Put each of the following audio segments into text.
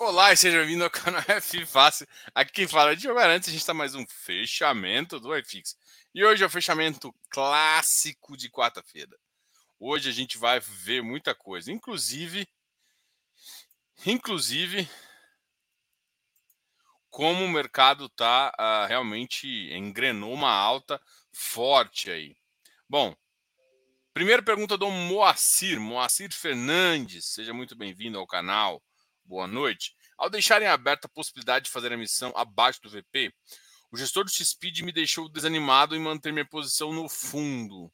Olá e seja bem-vindo ao canal F Fácil. Aqui quem fala é Diogo Arantes, a gente está mais um fechamento do iFix. E hoje é o fechamento clássico de quarta-feira. Hoje a gente vai ver muita coisa, inclusive inclusive como o mercado tá uh, realmente engrenou uma alta forte aí. Bom, primeira pergunta do Moacir, Moacir Fernandes, seja muito bem-vindo ao canal boa noite. Ao deixarem aberta a possibilidade de fazer a missão abaixo do VP, o gestor do XPID me deixou desanimado em manter minha posição no fundo.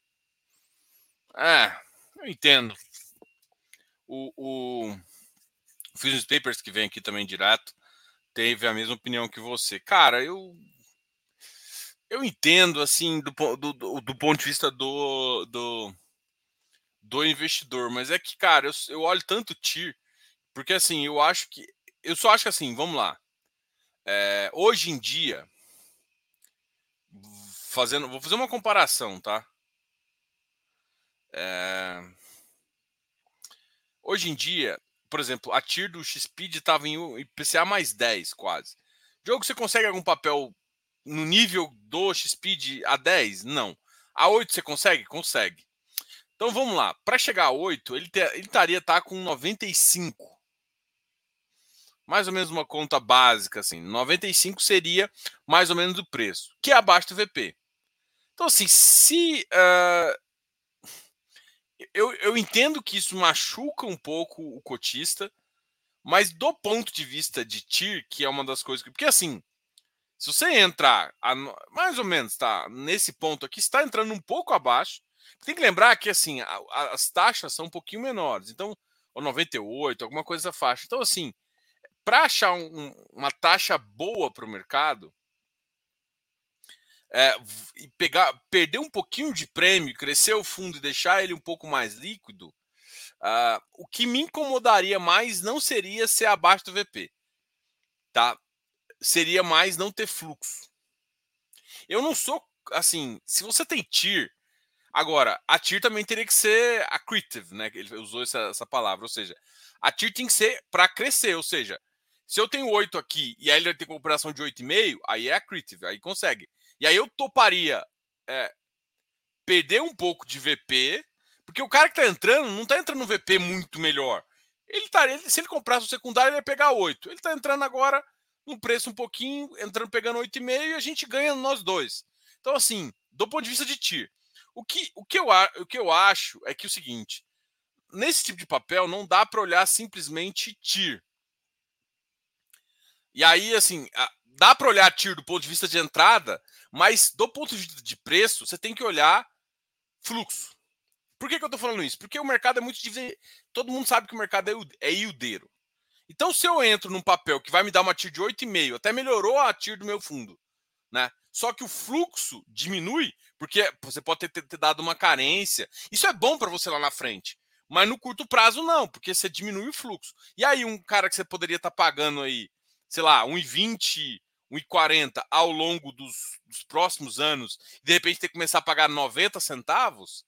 É, eu entendo. O, o Business Papers, que vem aqui também direto, teve a mesma opinião que você. Cara, eu eu entendo, assim, do, do, do, do ponto de vista do, do, do investidor, mas é que, cara, eu, eu olho tanto TIR porque assim, eu acho que. Eu só acho que assim, vamos lá. É, hoje em dia, fazendo. Vou fazer uma comparação, tá? É, hoje em dia, por exemplo, a TIR do XPID estava em IPCA mais 10 quase. Jogo, você consegue algum papel no nível do XPID a 10? Não. A 8 você consegue? Consegue. Então vamos lá. Para chegar a 8, ele, ele estaria tá com 95 mais ou menos uma conta básica, assim, 95 seria mais ou menos o preço, que é abaixo do VP. Então, assim, se. Uh, eu, eu entendo que isso machuca um pouco o cotista, mas do ponto de vista de TIR, que é uma das coisas que. Porque, assim, se você entrar a, mais ou menos, tá? Nesse ponto aqui, está entrando um pouco abaixo. Tem que lembrar que, assim, a, a, as taxas são um pouquinho menores. Então, ou 98, alguma coisa dessa faixa. Então, assim para achar um, uma taxa boa para o mercado, é, e pegar, perder um pouquinho de prêmio, crescer o fundo e deixar ele um pouco mais líquido, uh, o que me incomodaria mais não seria ser abaixo do VP, tá? Seria mais não ter fluxo. Eu não sou assim. Se você tem TIR, agora a TIR também teria que ser accretive, né? Ele usou essa, essa palavra, ou seja, a TIR tem que ser para crescer, ou seja, se eu tenho 8 aqui e aí ele tem comparação de 8,5, aí é accretive, aí consegue. E aí eu toparia é, perder um pouco de VP, porque o cara que tá entrando não tá entrando no VP muito melhor. Ele tá, ele, se ele comprasse o secundário, ele ia pegar 8. Ele tá entrando agora num preço um pouquinho, entrando pegando 8,5 e a gente ganha nós dois. Então, assim, do ponto de vista de TIR, o que, o que, eu, o que eu acho é que é o seguinte: nesse tipo de papel não dá para olhar simplesmente TIR. E aí, assim, dá para olhar TIR do ponto de vista de entrada, mas do ponto de vista de preço, você tem que olhar fluxo. Por que, que eu estou falando isso? Porque o mercado é muito. Todo mundo sabe que o mercado é yieldeiro. Então, se eu entro num papel que vai me dar uma TIR de 8,5, até melhorou a TIR do meu fundo, né? Só que o fluxo diminui, porque você pode ter, ter, ter dado uma carência. Isso é bom para você lá na frente. Mas no curto prazo, não, porque você diminui o fluxo. E aí, um cara que você poderia estar tá pagando aí sei lá, 1,20, 1,40 ao longo dos, dos, próximos anos, e de repente ter que começar a pagar 90 centavos,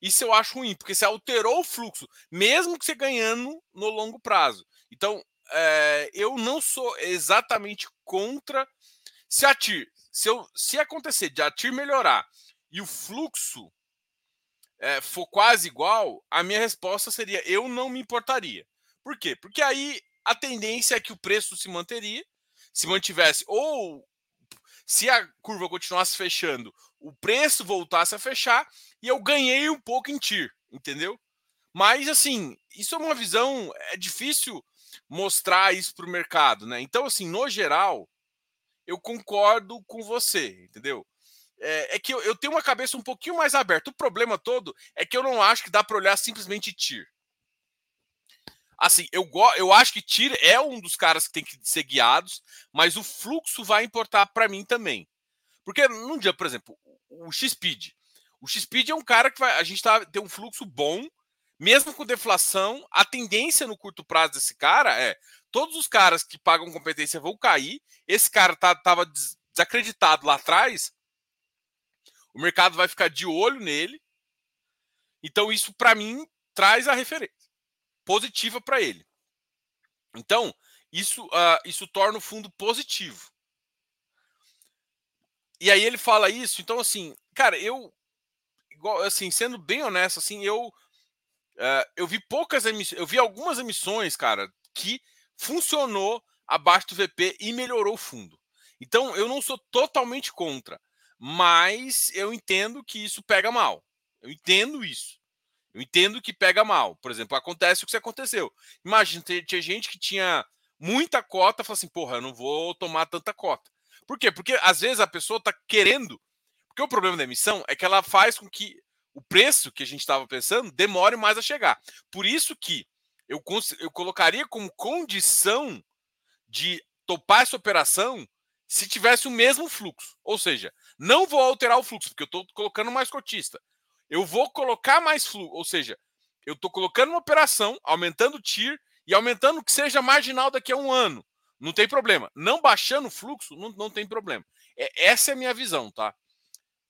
isso eu acho ruim, porque você alterou o fluxo, mesmo que você ganhando no longo prazo. Então, é, eu não sou exatamente contra se a TIR, se, eu, se acontecer de a TIR melhorar e o fluxo é, for quase igual, a minha resposta seria eu não me importaria. Por quê? Porque aí a tendência é que o preço se manteria, se mantivesse, ou se a curva continuasse fechando, o preço voltasse a fechar e eu ganhei um pouco em TIR, entendeu? Mas assim, isso é uma visão, é difícil mostrar isso para o mercado, né? Então, assim, no geral, eu concordo com você, entendeu? É, é que eu, eu, tenho uma cabeça um pouquinho mais aberta. O problema todo é que eu não acho que dá para olhar simplesmente TIR. Assim, eu, eu acho que Tira é um dos caras que tem que ser guiados, mas o fluxo vai importar para mim também. Porque num dia, por exemplo, o X-Speed. O X-Speed é um cara que vai, a gente tá, tem um fluxo bom, mesmo com deflação. A tendência no curto prazo desse cara é todos os caras que pagam competência vão cair. Esse cara tá, tava desacreditado lá atrás. O mercado vai ficar de olho nele. Então, isso, para mim, traz a referência positiva para ele. Então, isso, uh, isso torna o fundo positivo. E aí ele fala isso, então assim, cara, eu igual assim, sendo bem honesto, assim, eu uh, eu vi poucas emissões, eu vi algumas emissões, cara, que funcionou abaixo do VP e melhorou o fundo. Então, eu não sou totalmente contra, mas eu entendo que isso pega mal. Eu entendo isso. Eu entendo que pega mal. Por exemplo, acontece o que aconteceu. Imagina, tinha gente que tinha muita cota, fala assim, porra, eu não vou tomar tanta cota. Por quê? Porque às vezes a pessoa está querendo. Porque o problema da emissão é que ela faz com que o preço que a gente estava pensando demore mais a chegar. Por isso que eu, eu colocaria como condição de topar essa operação se tivesse o mesmo fluxo. Ou seja, não vou alterar o fluxo, porque eu estou colocando mais cotista. Eu vou colocar mais fluxo, ou seja, eu estou colocando uma operação, aumentando o TIR e aumentando que seja marginal daqui a um ano. Não tem problema. Não baixando o fluxo, não, não tem problema. É, essa é a minha visão, tá?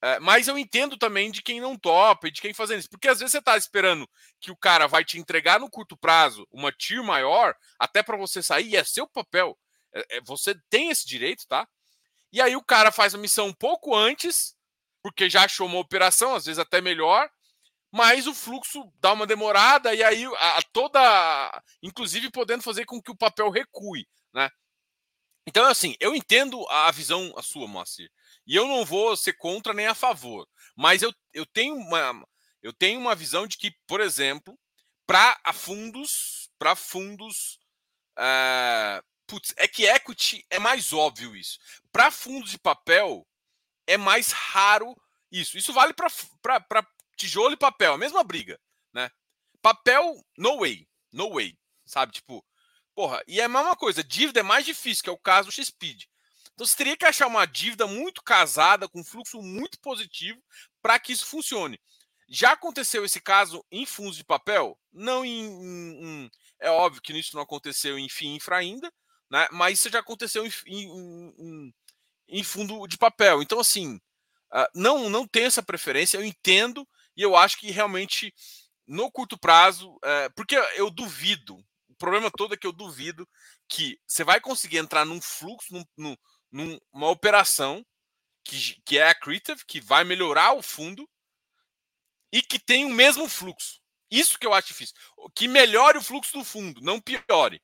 É, mas eu entendo também de quem não topa e de quem fazendo isso. Porque às vezes você está esperando que o cara vai te entregar no curto prazo uma TIR maior, até para você sair, e é seu papel. É, é, você tem esse direito, tá? E aí o cara faz a missão um pouco antes, porque já achou uma operação, às vezes até melhor, mas o fluxo dá uma demorada e aí a, a toda, inclusive podendo fazer com que o papel recue, né? Então, assim, eu entendo a visão a sua, Moacir. E eu não vou ser contra nem a favor. Mas eu, eu, tenho, uma, eu tenho uma visão de que, por exemplo, para fundos, para fundos. Uh, putz, é que equity é mais óbvio isso. Para fundos de papel, é mais raro isso. Isso vale para tijolo e papel, a mesma briga, né? Papel, no way. No way. Sabe? Tipo, porra, e é a mesma coisa, dívida é mais difícil, que é o caso do X-Speed. Então você teria que achar uma dívida muito casada, com fluxo muito positivo, para que isso funcione. Já aconteceu esse caso em fundos de papel? Não em, em, em, É óbvio que isso não aconteceu em FII infra ainda, né? mas isso já aconteceu em, em fundo de papel. Então, assim, uh, não, não tenho essa preferência, eu entendo e eu acho que realmente no curto prazo, uh, porque eu duvido, o problema todo é que eu duvido que você vai conseguir entrar num fluxo, num, num numa operação que, que é accretive, que vai melhorar o fundo e que tem o mesmo fluxo. Isso que eu acho difícil. Que melhore o fluxo do fundo, não piore.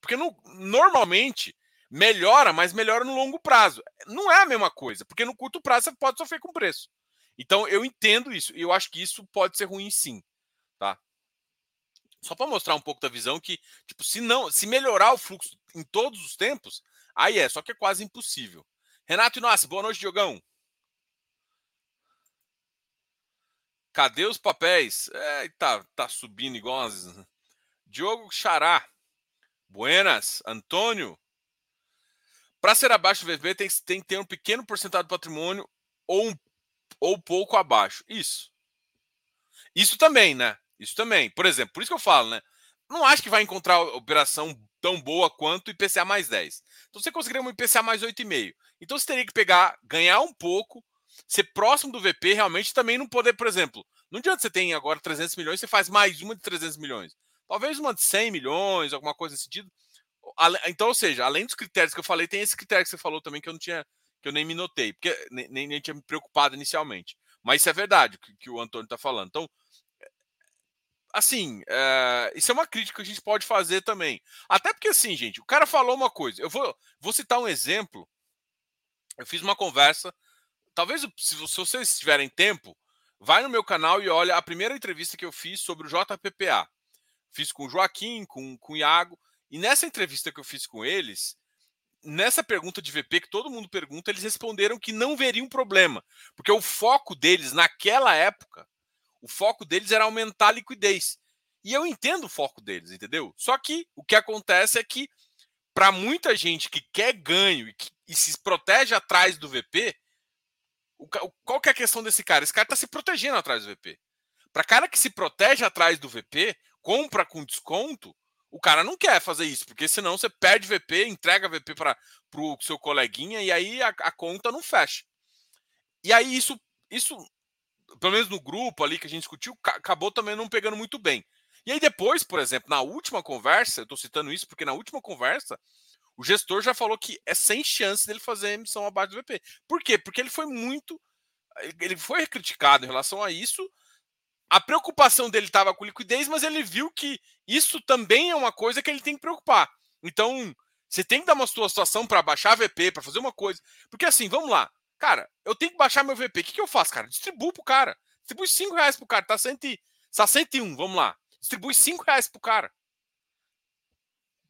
Porque no, normalmente melhora, mas melhora no longo prazo. Não é a mesma coisa, porque no curto prazo você pode sofrer com preço. Então eu entendo isso e eu acho que isso pode ser ruim sim, tá? Só para mostrar um pouco da visão que, tipo, se não, se melhorar o fluxo em todos os tempos, Aí é, só que é quase impossível. Renato Inácio, boa noite, Diogão. Cadê os papéis? É, tá, tá subindo igual as... Diogo Xará. Buenas. Antônio. Para ser abaixo do VP, tem, tem que ter um pequeno porcentagem do patrimônio ou, um, ou pouco abaixo. Isso. Isso também, né? Isso também. Por exemplo, por isso que eu falo, né? Não acho que vai encontrar operação tão boa quanto IPCA mais 10. Então você conseguiria um IPCA mais 8,5. Então você teria que pegar, ganhar um pouco, ser próximo do VP realmente também não poder, por exemplo, não adianta você tem agora 300 milhões, você faz mais uma de 300 milhões. Talvez uma de 100 milhões, alguma coisa nesse sentido. Então, ou seja, além dos critérios que eu falei, tem esse critério que você falou também que eu não tinha, que eu nem me notei, porque nem, nem tinha me preocupado inicialmente. Mas isso é verdade, que, que o Antônio está falando. Então, assim, é, isso é uma crítica que a gente pode fazer também. Até porque, assim, gente, o cara falou uma coisa. Eu vou, vou citar um exemplo. Eu fiz uma conversa. Talvez, se, se vocês tiverem tempo, vai no meu canal e olha a primeira entrevista que eu fiz sobre o JPPA. Fiz com o Joaquim, com, com o Iago. E nessa entrevista que eu fiz com eles, nessa pergunta de VP que todo mundo pergunta, eles responderam que não veriam problema. Porque o foco deles naquela época o foco deles era aumentar a liquidez. E eu entendo o foco deles, entendeu? Só que o que acontece é que, para muita gente que quer ganho e, que, e se protege atrás do VP, o, qual que é a questão desse cara? Esse cara está se protegendo atrás do VP. Para cara que se protege atrás do VP, compra com desconto, o cara não quer fazer isso, porque senão você perde VP, entrega VP para o seu coleguinha e aí a, a, conta não fecha. E aí isso, isso pelo menos no grupo ali que a gente discutiu, acabou também não pegando muito bem. E aí depois, por exemplo, na última conversa, eu estou citando isso porque na última conversa o gestor já falou que é sem chance dele fazer emissão abaixo do VP. Por quê? Porque ele foi muito. Ele foi criticado em relação a isso. A preocupação dele estava com liquidez, mas ele viu que isso também é uma coisa que ele tem que preocupar. Então, você tem que dar uma sua situação para baixar VP, para fazer uma coisa. Porque assim, vamos lá. Cara, eu tenho que baixar meu VP. O que, que eu faço, cara? Distribuo pro cara. Distribui 5 reais pro cara. Tá, cento, tá 101, vamos lá. Distribui 5 reais pro cara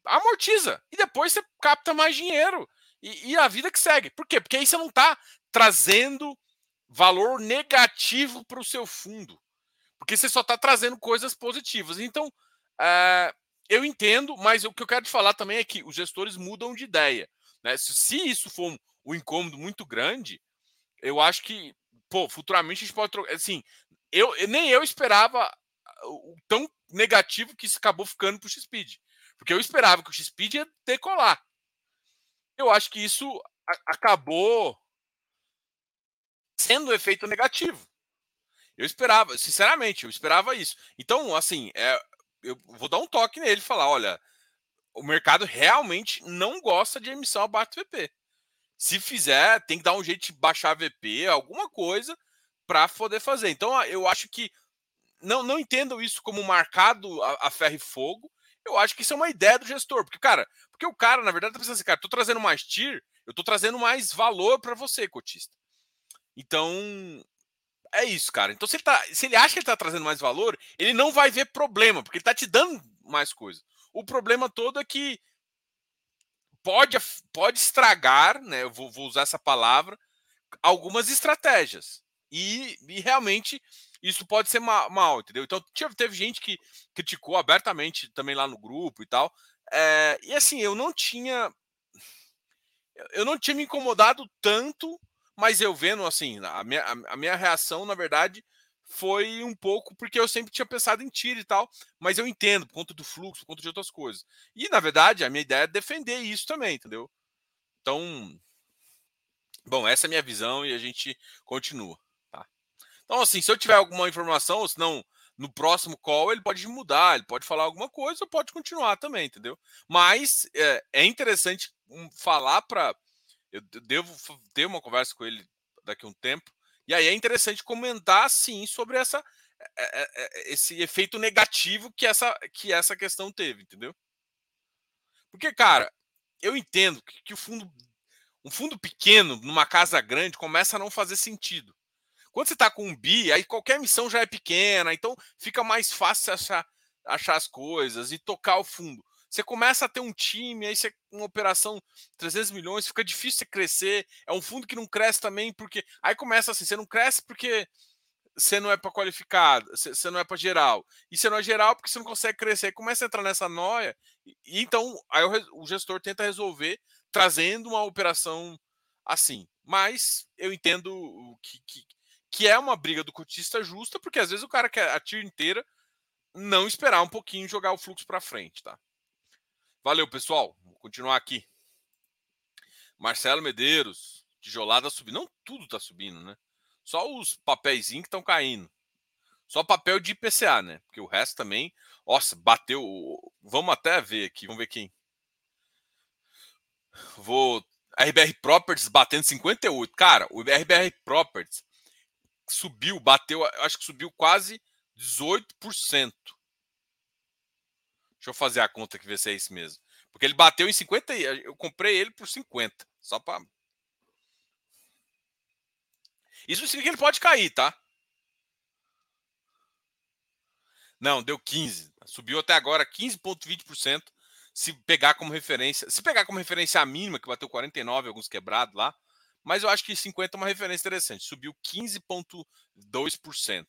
amortiza. E depois você capta mais dinheiro. E, e, a vida que segue. Por quê? Porque aí você não está trazendo valor negativo para o seu fundo. Porque você só está trazendo coisas positivas. Então, é, eu entendo, mas o que eu quero te falar também é que os gestores mudam de ideia. Né? Se, se isso for um, um incômodo muito grande, eu acho que, pô, futuramente a gente pode trocar. Assim, eu, nem eu esperava o tão negativo que isso acabou ficando para o X-Speed. Porque eu esperava que o X-Speed ia decolar. Eu acho que isso acabou sendo um efeito negativo. Eu esperava, sinceramente, eu esperava isso. Então, assim, é, eu vou dar um toque nele e falar: olha, o mercado realmente não gosta de emissão abaixo do VP. Se fizer, tem que dar um jeito de baixar VP, alguma coisa, para poder fazer. Então, eu acho que não, não entendo isso como marcado a, a ferro e fogo. Eu acho que isso é uma ideia do gestor, porque, cara, porque o cara, na verdade, tá pensando assim, cara, tô trazendo mais TIR, eu tô trazendo mais valor para você, cotista. Então, é isso, cara. Então, se ele, tá, se ele acha que ele tá trazendo mais valor, ele não vai ver problema, porque ele tá te dando mais coisa. O problema todo é que pode, pode estragar, né? Eu vou, vou usar essa palavra, algumas estratégias. E, e realmente isso pode ser mal, entendeu? Então teve gente que criticou abertamente também lá no grupo e tal. É, e assim, eu não tinha. Eu não tinha me incomodado tanto, mas eu vendo assim, a minha, a minha reação, na verdade, foi um pouco porque eu sempre tinha pensado em tiro e tal, mas eu entendo por conta do fluxo, por conta de outras coisas. E na verdade, a minha ideia é defender isso também, entendeu? Então, bom, essa é a minha visão e a gente continua. Então, assim, se eu tiver alguma informação, ou se não, no próximo call ele pode mudar, ele pode falar alguma coisa ou pode continuar também, entendeu? Mas é, é interessante falar para. Eu devo ter uma conversa com ele daqui a um tempo, e aí é interessante comentar, sim, sobre essa, é, é, esse efeito negativo que essa, que essa questão teve, entendeu? Porque, cara, eu entendo que, que o fundo. Um fundo pequeno numa casa grande começa a não fazer sentido. Quando você está com um bi, aí qualquer missão já é pequena, então fica mais fácil achar, achar as coisas e tocar o fundo. Você começa a ter um time, aí você uma operação 300 milhões, fica difícil você crescer. É um fundo que não cresce também porque aí começa assim, você não cresce porque você não é para qualificado, você não é para geral. E você não é geral porque você não consegue crescer. Aí começa a entrar nessa noia e então aí o, o gestor tenta resolver trazendo uma operação assim. Mas eu entendo que, que, que é uma briga do cotista justa, porque às vezes o cara quer a tiro inteira não esperar um pouquinho jogar o fluxo para frente, tá? Valeu, pessoal. Vou continuar aqui. Marcelo Medeiros, tijolada subindo. Não tudo tá subindo, né? Só os papéis que estão caindo. Só papel de IPCA, né? Porque o resto também. Nossa, bateu. Vamos até ver aqui. Vamos ver quem. Vou. RBR Properties batendo 58. Cara, o RBR Properties subiu, bateu, acho que subiu quase 18%. Deixa eu fazer a conta que ver se é isso mesmo. Porque ele bateu em 50, eu comprei ele por 50, só para Isso significa que ele pode cair, tá? Não, deu 15. Subiu até agora 15.20%. Se pegar como referência, se pegar como referência a mínima que bateu 49 alguns quebrados lá, mas eu acho que 50 é uma referência interessante. Subiu 15,2%.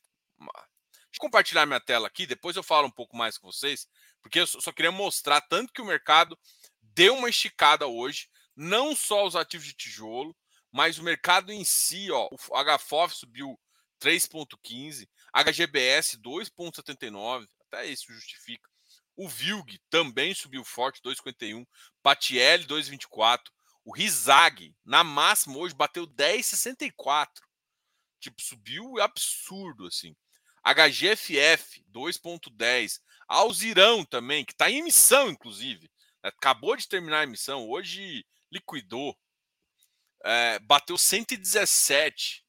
Deixa eu compartilhar minha tela aqui, depois eu falo um pouco mais com vocês, porque eu só queria mostrar tanto que o mercado deu uma esticada hoje, não só os ativos de tijolo, mas o mercado em si, ó, o HFOF subiu 3,15, HGBS 2,79, até isso justifica. O VILG também subiu forte, 2,51, Patiel 2,24, o Rizag, na máxima hoje, bateu 10,64. Tipo, subiu absurdo, assim. HGFF, 2,10. Alzirão também, que está em emissão, inclusive. Né? Acabou de terminar a emissão, hoje liquidou. É, bateu 117.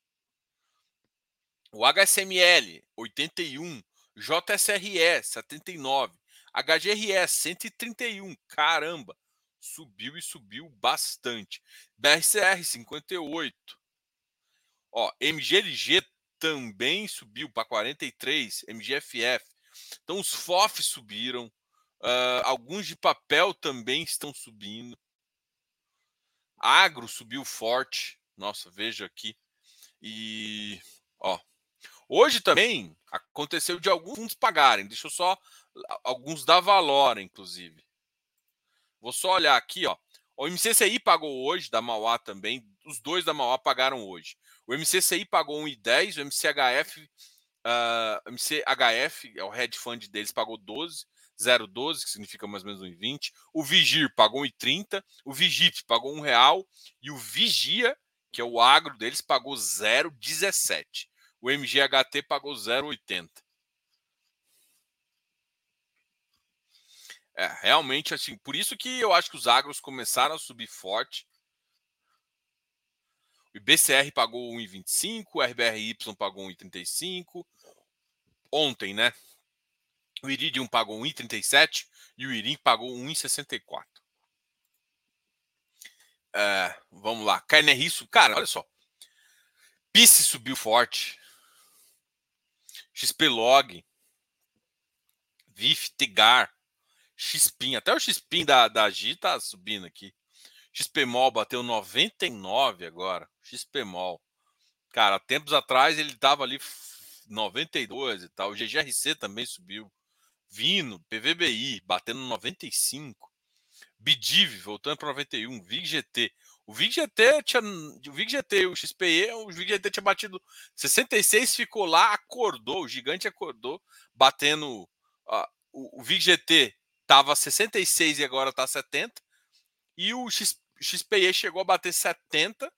O HSML, 81. JSRE, 79. HGRE, 131. Caramba! Subiu e subiu bastante. BRCR, 58. Ó, MGLG também subiu para 43. MGFF. Então, os FOF subiram. Uh, alguns de papel também estão subindo. Agro subiu forte. Nossa, veja aqui. E, ó, hoje também aconteceu de alguns fundos pagarem. Deixa eu só. Alguns da Valora, inclusive. Vou só olhar aqui, ó. O MCCI pagou hoje, da Mauá também. Os dois da Mauá pagaram hoje. O MCCI pagou 1,10, o MCHF, uh, MCHF, é o hedge fund deles, pagou 12. 0,12, que significa mais ou menos 1,20. O Vigir pagou 1,30. O Vigip pagou R$ real. E o Vigia, que é o agro deles, pagou 0,17. O MGHT pagou 0,80. É, realmente, assim, por isso que eu acho que os agros começaram a subir forte. O IBCR pagou 1,25, o RBRY pagou 1,35. Ontem, né? O Iridium pagou 1,37 e o Irim pagou 1,64. É, vamos lá. Carne Risco, cara, olha só. Pice subiu forte. XPlog, VIF, Tegar, XPIN, até o XPIN da, da G tá subindo aqui. XPMOL bateu 99 agora. XPMOL. Cara, tempos atrás ele tava ali 92 e tal. O GGRC também subiu. Vino, PVBI, batendo 95. Bidiv, voltando para 91. VIG-GT. O VIG-GT tinha. O VIG-GT, o XPE, o VIG-GT tinha batido 66, ficou lá, acordou. O gigante acordou, batendo. Uh, o, o VIG-GT estava 66 e agora está 70. E o X, XPE chegou a bater 70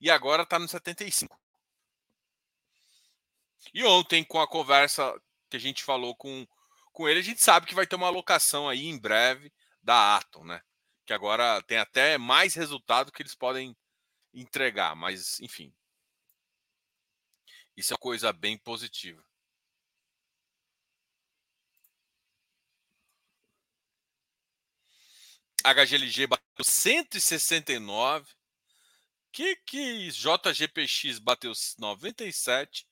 e agora está no 75. E ontem, com a conversa que a gente falou com com ele, a gente sabe que vai ter uma alocação aí em breve da Atom, né? Que agora tem até mais resultado que eles podem entregar, mas enfim. Isso é uma coisa bem positiva. HGLG bateu 169. Que que JGPX bateu 97,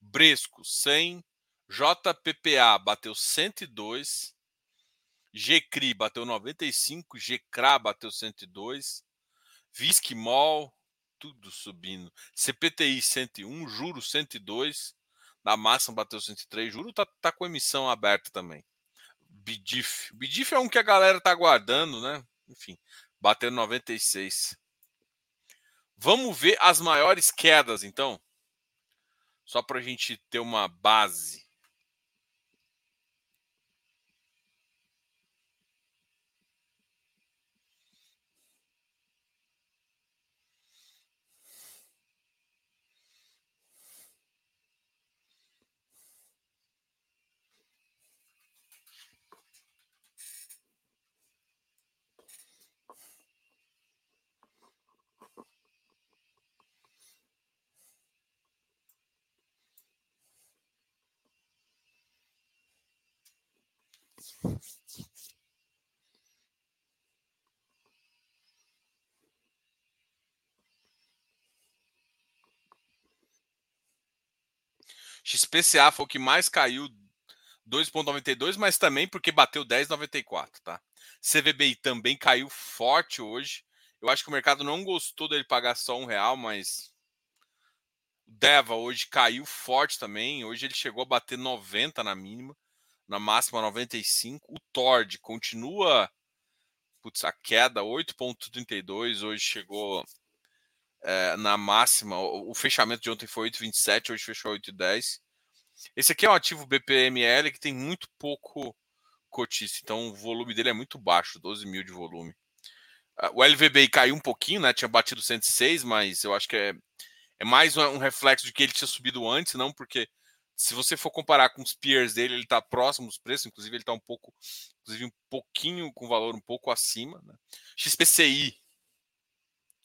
Bresco 100, JPPA bateu 102, GCRI bateu 95, GCRA bateu 102, Visquimol, tudo subindo. CPTI 101, Juro 102, da Massa bateu 103, Juro tá, tá com emissão aberta também. Bidif, Bidif é um que a galera tá aguardando, né? Enfim, bateu 96. Vamos ver as maiores quedas, então? Só para a gente ter uma base. XPCA foi o que mais caiu 2,92, mas também porque bateu 10,94, tá? CVBI também caiu forte hoje. Eu acho que o mercado não gostou dele pagar só um real, mas Deva hoje caiu forte também. Hoje ele chegou a bater 90 na mínima, na máxima 95. O Tord continua putz, a queda 8,32. Hoje chegou é, na máxima. O, fechamento de ontem foi 8,27, hoje fechou 8,10. Esse aqui é um ativo BPML que tem muito pouco cotista, então o volume dele é muito baixo, 12 mil de volume. Uh, o LVBI caiu um pouquinho, né? Tinha batido 106, mas eu acho que é, é mais um reflexo de que ele tinha subido antes, não porque Se você for comparar com os peers dele, ele está próximo dos preços, inclusive ele está um pouco, inclusive um pouquinho com valor um pouco acima. Né? XPCI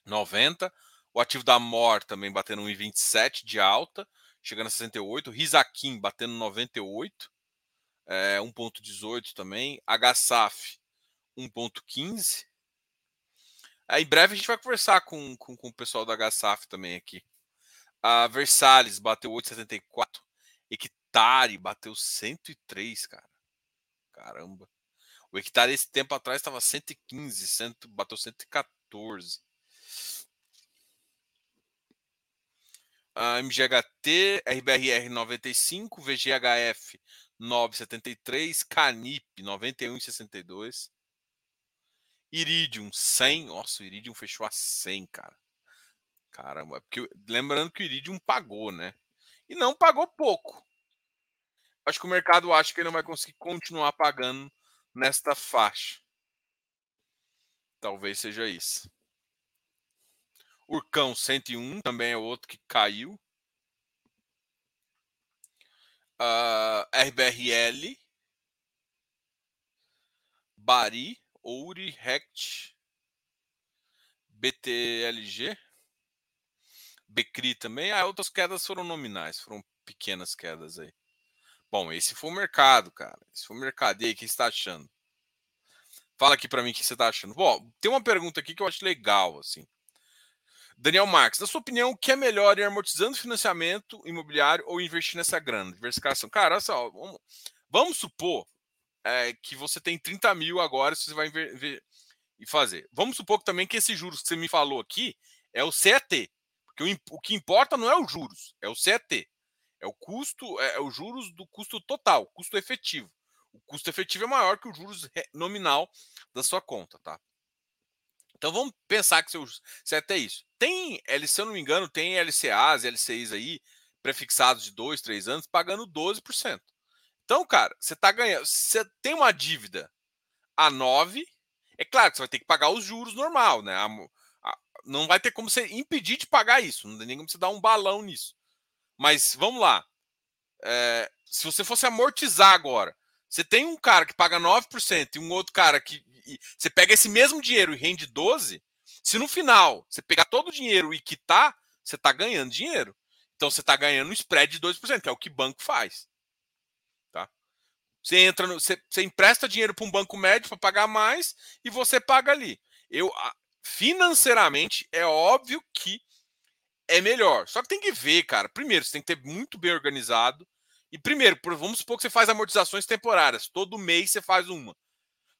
90, o ativo da MOR também batendo 1,27 de alta, chegando a 68, Risakim batendo 98, é, 1,18 também, HSAF 1,15. Aí, em breve a gente vai conversar com, com, com o pessoal da HSAF também aqui. A Versalhes bateu 8,74. Hectare bateu 103, cara. Caramba. O hectare esse tempo atrás estava 115, 100, bateu 114. A MGHT, RBRR 95, VGHF 9,73, Canip 91,62. Iridium 100. Nossa, o Iridium fechou a 100, cara. Caramba, porque lembrando que o Iridium pagou, né? E não pagou pouco. Acho que o mercado acha que ele não vai conseguir continuar pagando nesta faixa. Talvez seja isso. Urcão 101 também é outro que caiu. Uh, ah, RBRL. Bari, Ouri, Rect. BTLG. Becri também. Ah, outras quedas foram nominais, foram pequenas quedas aí. Bom, esse foi o mercado, cara. Esse foi o mercado. E aí, o que você está achando? Fala aqui para mim o que você está achando. Bom, tem uma pergunta aqui que eu acho legal, assim. Daniel Marques, na sua opinião, o que é melhor ir amortizando financiamento imobiliário ou investir nessa grana? Diversificação. Cara, olha só, vamos, vamos supor é, que você tem 30 mil agora, você vai ver, e fazer. Vamos supor que também que esse juros que você me falou aqui é o CET. Porque o, que importa não é os juros, é o CET. É o custo, é, é o juros do custo total, custo efetivo. O custo efetivo é maior que o juros nominal da sua conta, tá? Então vamos pensar que seu CET é isso. Tem, se eu não me engano, tem LCAs, LCIs aí, prefixados de 2, 3 anos, pagando 12%. Então, cara, você tá ganhando. Você tem uma dívida a 9, é claro que você vai ter que pagar os juros normal, né? Não vai ter como você impedir de pagar isso. Não tem nem como você dar um balão nisso. Mas vamos lá. É, se você fosse amortizar agora, você tem um cara que paga 9% e um outro cara que. E, você pega esse mesmo dinheiro e rende 12%. Se no final você pegar todo o dinheiro e quitar, você está ganhando dinheiro. Então você está ganhando um spread de 2%, que é o que banco faz. Tá? Você entra no, você, você empresta dinheiro para um banco médio para pagar mais e você paga ali. Eu, financeiramente, é óbvio que é melhor. Só que tem que ver, cara. Primeiro, você tem que ter muito bem organizado. E primeiro, vamos supor que você faz amortizações temporárias. Todo mês você faz uma.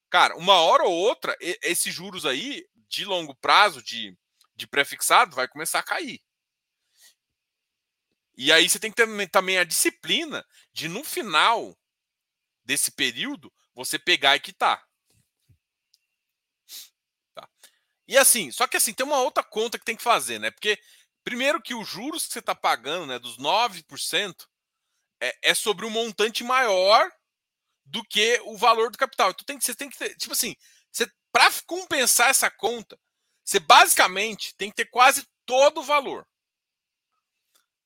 Cara, uma hora ou outra, esses juros aí, de longo prazo, de, de prefixado, vai começar a cair. E aí você tem que ter também a disciplina de, no final desse período, você pegar e quitar. E assim, só que assim, tem uma outra conta que tem que fazer, né? Porque, primeiro, que os juros que você está pagando, né, dos 9%, é, é sobre um montante maior do que o valor do capital. Então tem, você tem que ter, tipo assim, para compensar essa conta, você basicamente tem que ter quase todo o valor.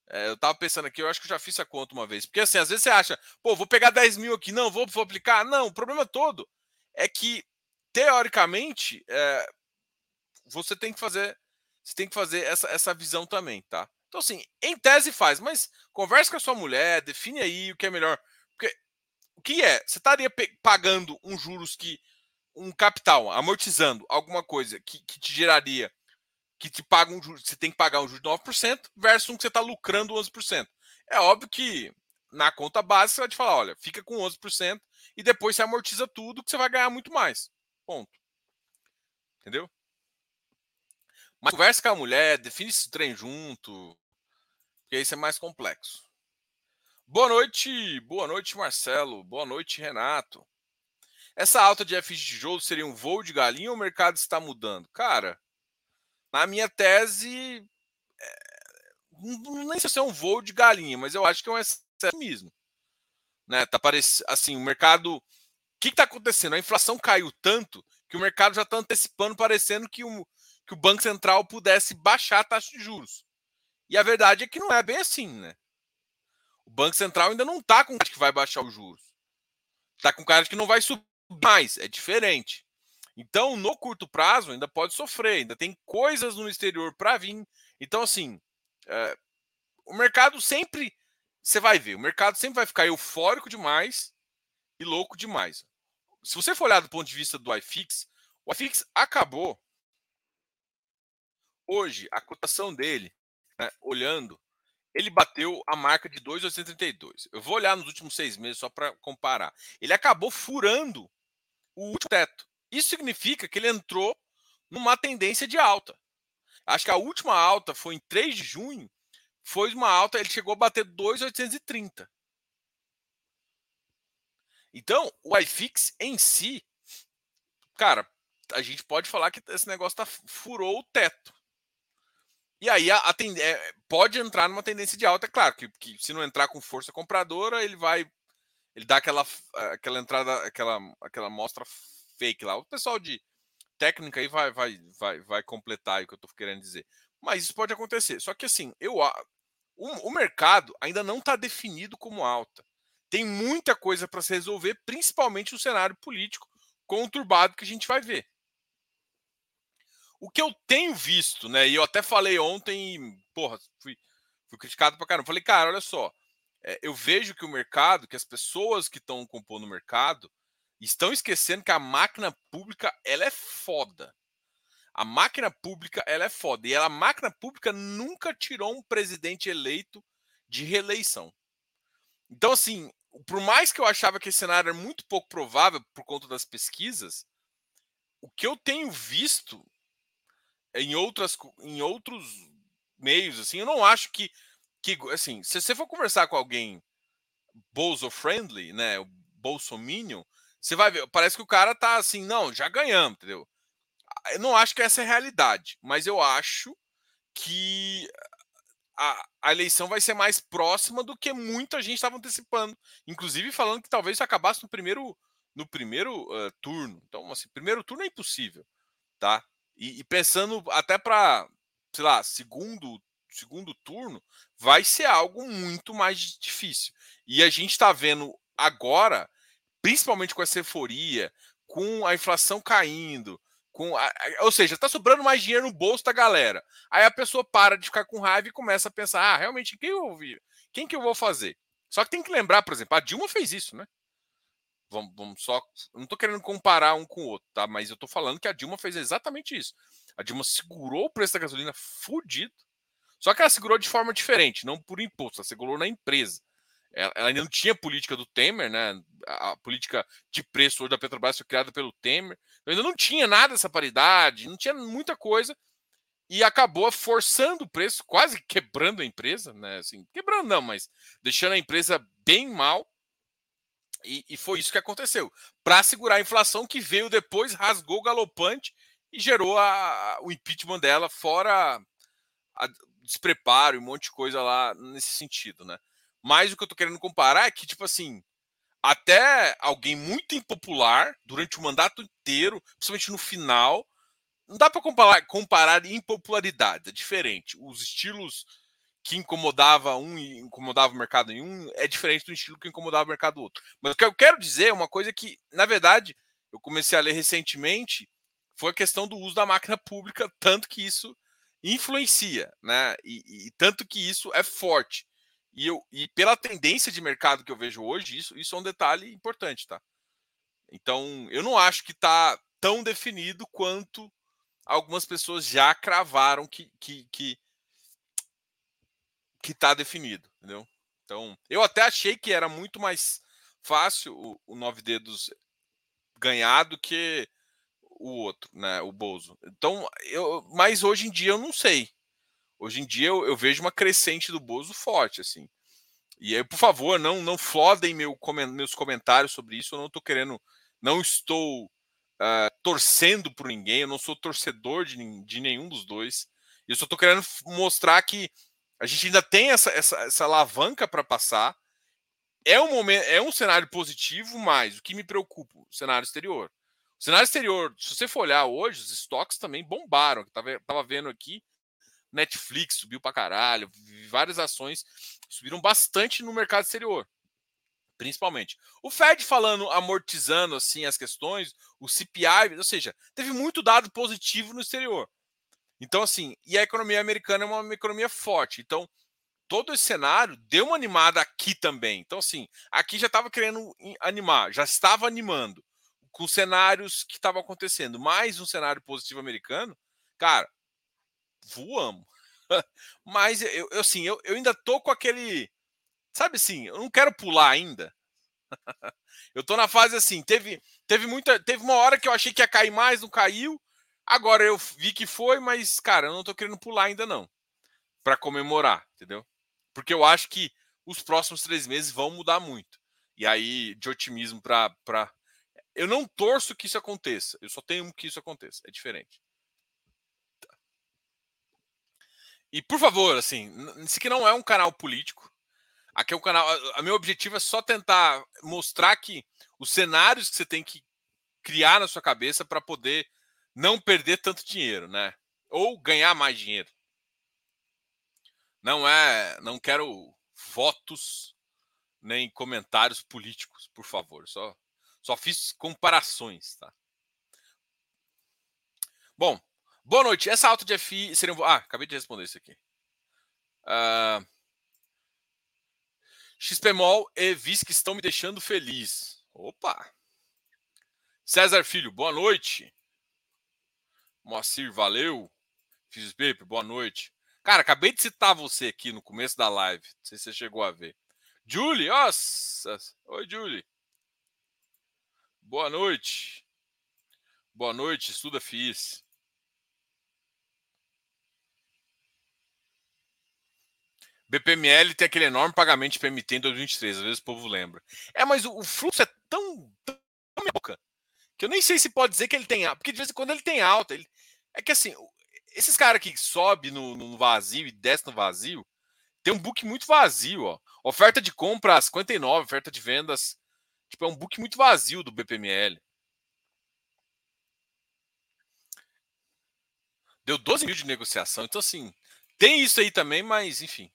É, eu estava pensando aqui, eu acho que eu já fiz essa conta uma vez. Porque assim, às vezes você acha, pô, vou pegar 10 mil aqui, não, vou, vou aplicar. Não, o problema todo é que, teoricamente, é, você tem que fazer, você tem que fazer essa, essa visão também, tá? Então, assim, em tese faz, mas converse com a sua mulher, define aí o que é melhor. Porque o que é? Você estaria pagando um juros que. um capital, amortizando alguma coisa que, que te geraria. que te paga um juros, você tem que pagar um juros de 9%, versus um que você está lucrando 11%. É óbvio que na conta básica você vai te falar: olha, fica com 11% e depois você amortiza tudo que você vai ganhar muito mais. Ponto. Entendeu? Mas conversa com a mulher, define esse trem junto, porque isso é mais complexo. Boa noite, boa noite, Marcelo. Boa noite, Renato. Essa alta de FX de tijolo seria um voo de galinha ou o mercado está mudando? Cara, na minha tese, é, nem sei se é um voo de galinha, mas eu acho que é um excesso mesmo. Né? Tá parecendo assim, o mercado. O que está acontecendo? A inflação caiu tanto que o mercado já está antecipando, parecendo que o, que o Banco Central pudesse baixar a taxa de juros. E a verdade é que não é bem assim, né? O Banco Central ainda não está com cara que vai baixar os juros. Está com cara de que não vai subir mais. É diferente. Então, no curto prazo, ainda pode sofrer. Ainda tem coisas no exterior para vir. Então, assim, é, o mercado sempre. Você vai ver, o mercado sempre vai ficar eufórico demais e louco demais. Se você for olhar do ponto de vista do iFix, o iFix acabou. Hoje, a cotação dele, né, olhando, ele bateu a marca de 2,832. Eu vou olhar nos últimos seis meses só para comparar. Ele acabou furando o último teto. Isso significa que ele entrou numa tendência de alta. Acho que a última alta foi em 3 de junho. Foi uma alta, ele chegou a bater 2,830. Então, o iFix em si, cara, a gente pode falar que esse negócio tá, furou o teto. E aí a, a é, pode entrar numa tendência de alta, é claro, que, que, se não entrar com força compradora, ele vai. Ele dá aquela, aquela entrada, aquela, aquela mostra fake lá. O pessoal de técnica aí vai, vai, vai, vai completar o que eu estou querendo dizer. Mas isso pode acontecer. Só que assim, eu, o, o mercado ainda não está definido como alta. Tem muita coisa para se resolver, principalmente o cenário político conturbado que a gente vai ver. O que eu tenho visto, né? E eu até falei ontem, porra, fui, fui criticado pra caramba. Falei, cara, olha só, é, eu vejo que o mercado, que as pessoas que estão compondo o mercado, estão esquecendo que a máquina pública ela é foda. A máquina pública ela é foda. E a máquina pública nunca tirou um presidente eleito de reeleição. Então, assim, por mais que eu achava que esse cenário era muito pouco provável por conta das pesquisas, o que eu tenho visto em outras em outros meios assim eu não acho que que assim se você for conversar com alguém bolso friendly né o bolsominion você vai ver parece que o cara tá assim não já ganhamos entendeu? Eu não acho que essa é a realidade mas eu acho que a, a eleição vai ser mais próxima do que muita gente estava antecipando inclusive falando que talvez acabasse no primeiro no primeiro uh, turno. Então assim primeiro turno é impossível tá e, e pensando até para, sei lá, segundo segundo turno, vai ser algo muito mais difícil. E a gente está vendo agora, principalmente com essa euforia, com a inflação caindo, com a, ou seja, está sobrando mais dinheiro no bolso da galera. Aí a pessoa para de ficar com raiva e começa a pensar: ah, realmente, quem eu vou Quem que eu vou fazer? Só que tem que lembrar, por exemplo, a Dilma fez isso, né? Vamos, vamos só. Não estou querendo comparar um com o outro, tá? Mas eu estou falando que a Dilma fez exatamente isso. A Dilma segurou o preço da gasolina fudido. Só que ela segurou de forma diferente, não por imposto, ela segurou na empresa. Ela, ela ainda não tinha política do Temer, né? A, política de preço hoje da Petrobras foi criada pelo Temer. Então, ainda não tinha nada dessa paridade, não tinha muita coisa. E acabou forçando o preço, quase quebrando a empresa, né? Assim, quebrando não, mas deixando a empresa bem mal e, e foi isso que aconteceu. Para segurar a inflação que veio depois, rasgou galopante e gerou a, o impeachment dela, fora a despreparo e um monte de coisa lá nesse sentido, né? Mas o que eu tô querendo comparar é que, tipo assim, até alguém muito impopular durante o mandato inteiro, principalmente no final, não dá para comparar, comparar impopularidade, é diferente. Os estilos que incomodava um e incomodava o mercado em um é diferente do estilo que incomodava o mercado do outro. Mas o que eu quero dizer é uma coisa que, na verdade, eu comecei a ler recentemente, foi a questão do uso da máquina pública, tanto que isso influencia, né? E, e tanto que isso é forte. E, eu, e pela tendência de mercado que eu vejo hoje, isso, isso é um detalhe importante, tá? Então, eu não acho que está tão definido quanto algumas pessoas já cravaram que, que, que que está definido, entendeu? Então, eu até achei que era muito mais fácil o, o Nove Dedos ganhar do que o outro, né? O Bozo. Então, eu, mas hoje em dia eu não sei. Hoje em dia eu, eu vejo uma crescente do Bozo forte, assim. E aí, por favor, não não flodem meu, meus comentários sobre isso. Eu não estou querendo, não estou uh, torcendo por ninguém. Eu não sou torcedor de, de nenhum dos dois. Eu só estou querendo mostrar que a gente ainda tem essa, essa, essa alavanca para passar. É um momento, é um cenário positivo, mas o que me preocupa, o cenário exterior. O cenário exterior, se você for olhar hoje, os estoques também bombaram. Estava tava vendo aqui, Netflix subiu para caralho, várias ações subiram bastante no mercado exterior, principalmente. O Fed falando, amortizando assim as questões, o CPI, ou seja, teve muito dado positivo no exterior. Então, assim, e a economia americana é uma economia forte. Então, todo esse cenário deu uma animada aqui também. Então, assim, aqui já estava querendo animar, já estava animando com cenários que estavam acontecendo. Mais um cenário positivo americano, cara, voamos. Mas eu, eu assim, eu, eu ainda tô com aquele. Sabe assim, eu não quero pular ainda. eu tô na fase assim, teve, teve muita. Teve uma hora que eu achei que ia cair mais, não caiu. Agora eu vi que foi, mas, cara, eu não tô querendo pular ainda, não. para comemorar, entendeu? Porque eu acho que os próximos três meses vão mudar muito. E aí, de otimismo para. Pra... Eu não torço que isso aconteça. Eu só tenho que isso aconteça. É diferente. E por favor, assim, isso aqui não é um canal político. Aqui é um canal. A meu objetivo é só tentar mostrar que os cenários que você tem que criar na sua cabeça para poder não perder tanto dinheiro, né? Ou ganhar mais dinheiro. Não é, não quero votos nem comentários políticos, por favor. Só só fiz comparações, tá? Bom, Boa noite. Essa alta de FI seria. Ah, acabei de responder isso aqui. Uh... XPMOL e VISC estão me deixando feliz. Opa! César Filho, boa noite. Moacir, valeu. Fiz Paper, boa noite. Cara, acabei de citar você aqui no começo da live. Não sei se você chegou a ver. Julie, nossa. Oi, Julie. Boa noite. Boa noite, estuda FIS. BPML tem aquele enorme pagamento de PMT em 2023, às vezes o povo lembra. É, mas o, o fluxo é tão, tão boca que eu nem sei se pode dizer que ele tem alta, porque de vez em quando ele tem alta. Ele, é que assim, esses caras que sobe no, no, vazio e desce no vazio, tem um book muito vazio, ó. Oferta de compra 59, oferta de vendas, tipo, é um book muito vazio do BPML. Deu 12 mil de negociação, então assim, tem isso aí também, mas enfim.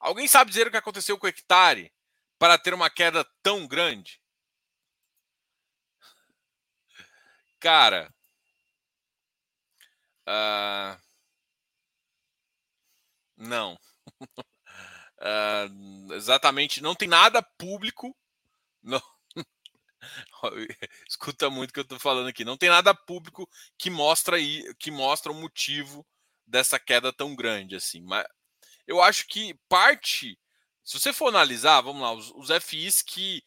Alguém sabe dizer o que aconteceu com o hectare para ter uma queda tão grande? Cara, uh, não. uh, exatamente, não tem nada público. Não. Escuta muito o que eu estou falando aqui. Não tem nada público que mostra aí, que mostra o motivo dessa queda tão grande assim. Mas eu acho que parte, se você for analisar, vamos lá, os, os FIs que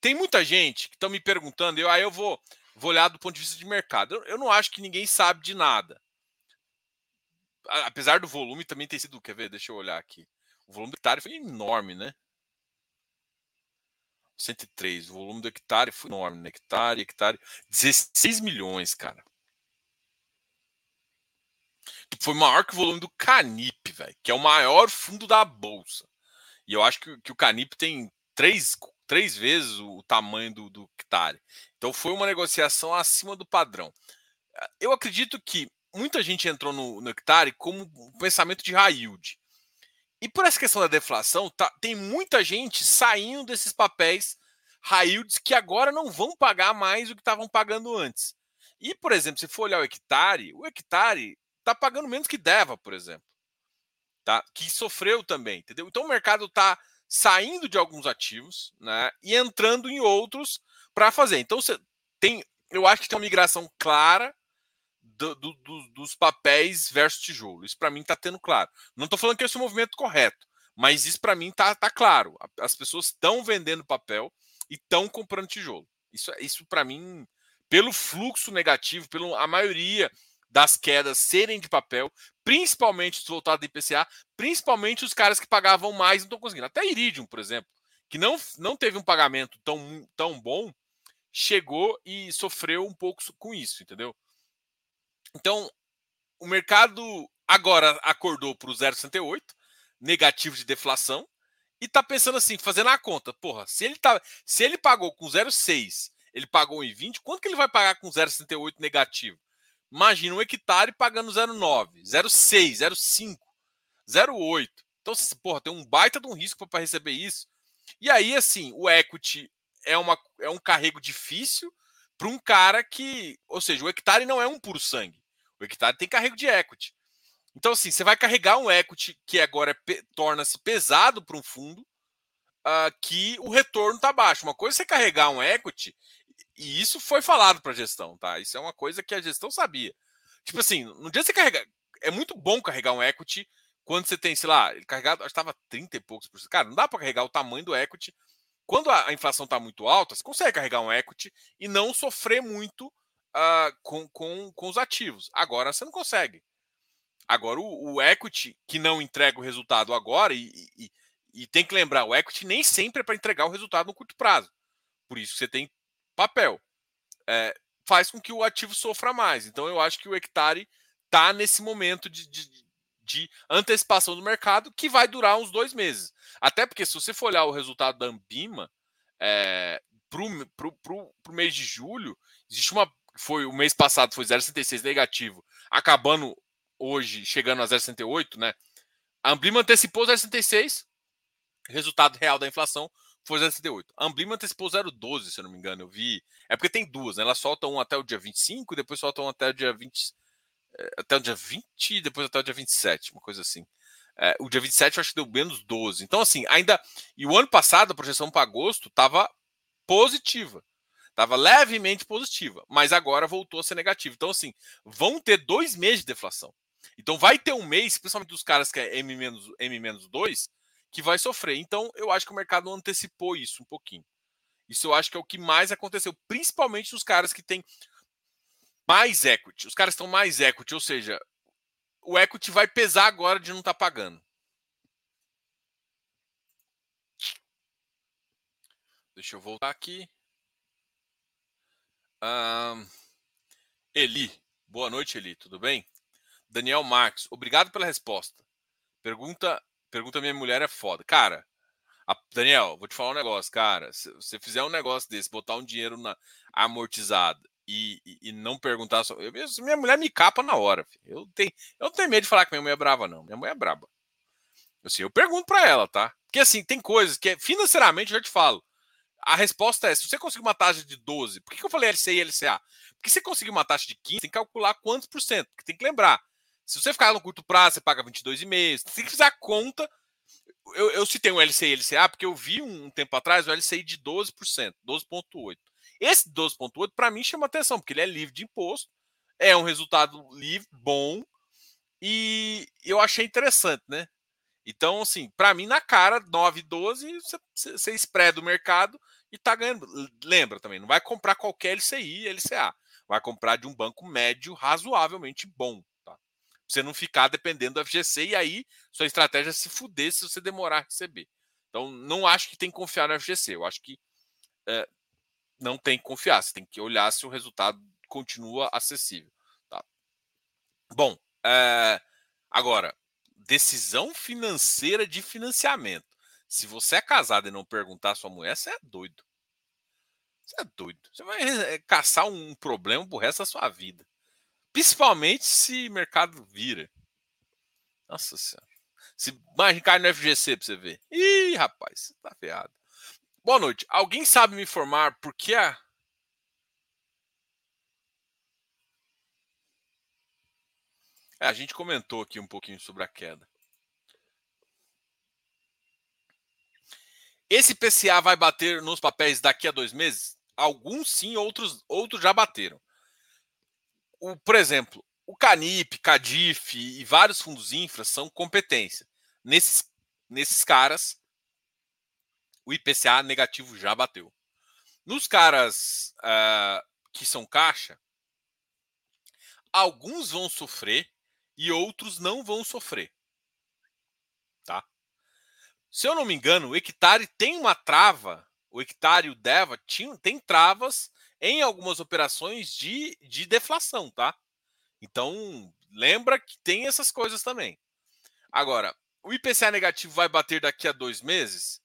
tem muita gente que estão me perguntando, eu aí eu vou, vou olhar do ponto de vista de mercado. Eu, eu não acho que ninguém sabe de nada. Apesar do volume também ter sido, quer ver? Deixa eu olhar aqui. O volume do hectare foi enorme, né? 103. O volume do hectare foi enorme, né? Hectare, hectare. 16 milhões, cara foi maior que o volume do Canip, velho, que é o maior fundo da bolsa. E eu acho que, que o Canip tem três, três vezes o tamanho do, do Hectare. Então foi uma negociação acima do padrão. Eu acredito que muita gente entrou no, no Hectare como um pensamento de high yield. E por essa questão da deflação, tá, tem muita gente saindo desses papéis high yields que agora não vão pagar mais o que estavam pagando antes. E, por exemplo, se for olhar o hectare, o hectare está pagando menos que Deva, por exemplo. Tá? Que sofreu também, entendeu? Então o mercado está saindo de alguns ativos né, e entrando em outros para fazer. Então você tem, eu acho que tem uma migração clara do, do, do, dos papéis versus tijolo. Isso para mim está tendo claro. Não estou falando que esse é o movimento correto, mas isso para mim está tá claro. As pessoas estão vendendo papel e estão comprando tijolo. Isso, isso para mim, pelo fluxo negativo, pela a maioria das quedas serem de papel, principalmente os voltados de IPCA, principalmente os caras que pagavam mais não estão conseguindo. Até Iridium, por exemplo, que não, não teve um pagamento tão, tão bom, chegou e sofreu um pouco com isso, entendeu? Então, o mercado agora acordou para o 0,68, negativo de deflação, e está pensando assim, fazendo a conta. Porra, se ele, tá, se ele pagou com 0,6, ele pagou em 20, quanto que ele vai pagar com 0,68 negativo? Imagina um hectare pagando 0,9, 0,6, 0,5, 0,8. Então, porra, tem um baita de um risco para receber isso. E aí, assim, o equity é, uma, é um carrego difícil para um cara que. Ou seja, o hectare não é um puro sangue. O hectare tem carrego de equity. Então, assim, você vai carregar um equity que agora é, torna-se pesado para um fundo, uh, que o retorno está baixo. Uma coisa é você carregar um equity, e isso foi falado para a gestão, tá? Isso é uma coisa que a gestão sabia. Tipo assim, no dia você carregar. É muito bom carregar um equity quando você tem, sei lá, ele carregado, acho que estava 30 e poucos por cento. Cara, não dá para carregar o tamanho do equity. Quando a, inflação está muito alta, você consegue carregar um equity e não sofrer muito uh, com, com, com os ativos. Agora você não consegue. Agora, o, o equity que não entrega o resultado agora, e, e, e tem que lembrar, o equity nem sempre é para entregar o resultado no curto prazo. Por isso você tem papel. É, faz com que o ativo sofra mais. Então, eu acho que o hectare está nesse momento de, de, de antecipação do mercado que vai durar uns dois meses. Até porque, se você for olhar o resultado da Ambima é, para o mês de julho, existe uma. Foi, o mês passado foi 0,66 negativo, acabando hoje, chegando a 0,68, né? A Ambima antecipou 0,66, resultado real da inflação foi 0,68. A Amblima antecipou 0,12, se eu não me engano. Eu vi. É porque tem duas, né? Elas soltam um até o dia 25 e depois soltam um até o dia 20 até o dia 20 e depois até o dia 27, uma coisa assim. É, o dia 27 eu acho que deu menos 12. Então, assim, ainda. E o ano passado, a projeção para agosto estava positiva. Estava levemente positiva, mas agora voltou a ser negativa. Então, assim, vão ter dois meses de deflação. Então, vai ter um mês, principalmente dos caras que é M-2, M-2 que vai sofrer. Então, eu acho que o mercado antecipou isso um pouquinho. Isso eu acho que é o que mais aconteceu, principalmente nos caras que têm mais equity. Os caras estão mais equity, ou seja, o equity vai pesar agora de não estar tá pagando. Deixa eu voltar aqui. Um, Eli, boa noite, Eli, tudo bem? Daniel Marques, obrigado pela resposta. Pergunta, pergunta minha mulher é foda. Cara, a, Daniel, vou te falar um negócio, cara. Se você fizer um negócio desse, botar um dinheiro na amortizada e, e, e, não perguntar. Só, eu, minha mulher me capa na hora. Filho. Eu, tenho, eu não tenho medo de falar que minha mulher é brava, não. Minha mulher é braba. Assim, eu pergunto para ela, tá? Porque assim, tem coisas que financeiramente eu já te falo. A resposta é: se você conseguir uma taxa de 12, por que, que eu falei LCI e LCA? Porque se você conseguir uma taxa de 15, tem que calcular quantos por cento. Porque tem que lembrar: se você ficar no curto prazo, você paga 22,5. Você tem que fazer a conta. Eu, eu citei um LCI e LCA porque eu vi um, um tempo atrás o LCI de 12%, 12,8%. Esse 12,8 para mim chama atenção, porque ele é livre de imposto, é um resultado livre, bom, e eu achei interessante, né? Então, assim, para mim, na cara, 9, 12, você, você espreda o mercado e tá ganhando. Lembra também, não vai comprar qualquer LCI, LCA. Vai comprar de um banco médio razoavelmente bom. Você não ficar dependendo do FGC e aí sua estratégia é se fuder se você demorar a receber. Então, não acho que tem que confiar no FGC. Eu acho que é, não tem que confiar, você tem que olhar se o resultado continua acessível. Tá? Bom, é, agora, decisão financeira de financiamento. Se você é casado e não perguntar sua mulher, você é doido. Você é doido. Você vai eh, caçar um problema pro resto da sua vida. Principalmente se mercado vira. Nossa senhora. Se mais cai no FGC pra você ver. Ih, rapaz, tá ferrado. Boa noite. Alguém sabe me informar por que a. É, a gente comentou aqui um pouquinho sobre a queda. Esse PCA vai bater nos papéis daqui a dois meses? Alguns sim, outros, outros já bateram. O, por exemplo, o Canip, Cadif e vários fundos infra são competência. Nesses, nesses caras, o IPCA negativo já bateu. Nos caras uh, que são caixa, alguns vão sofrer e outros não vão sofrer. Tá? Se eu não me engano, o hectare tem uma trava, o hectare e o DEVA tinham, tem travas em algumas operações de, de deflação, tá? Então, lembra que tem essas coisas também. Agora, o IPCA negativo vai bater daqui a dois meses?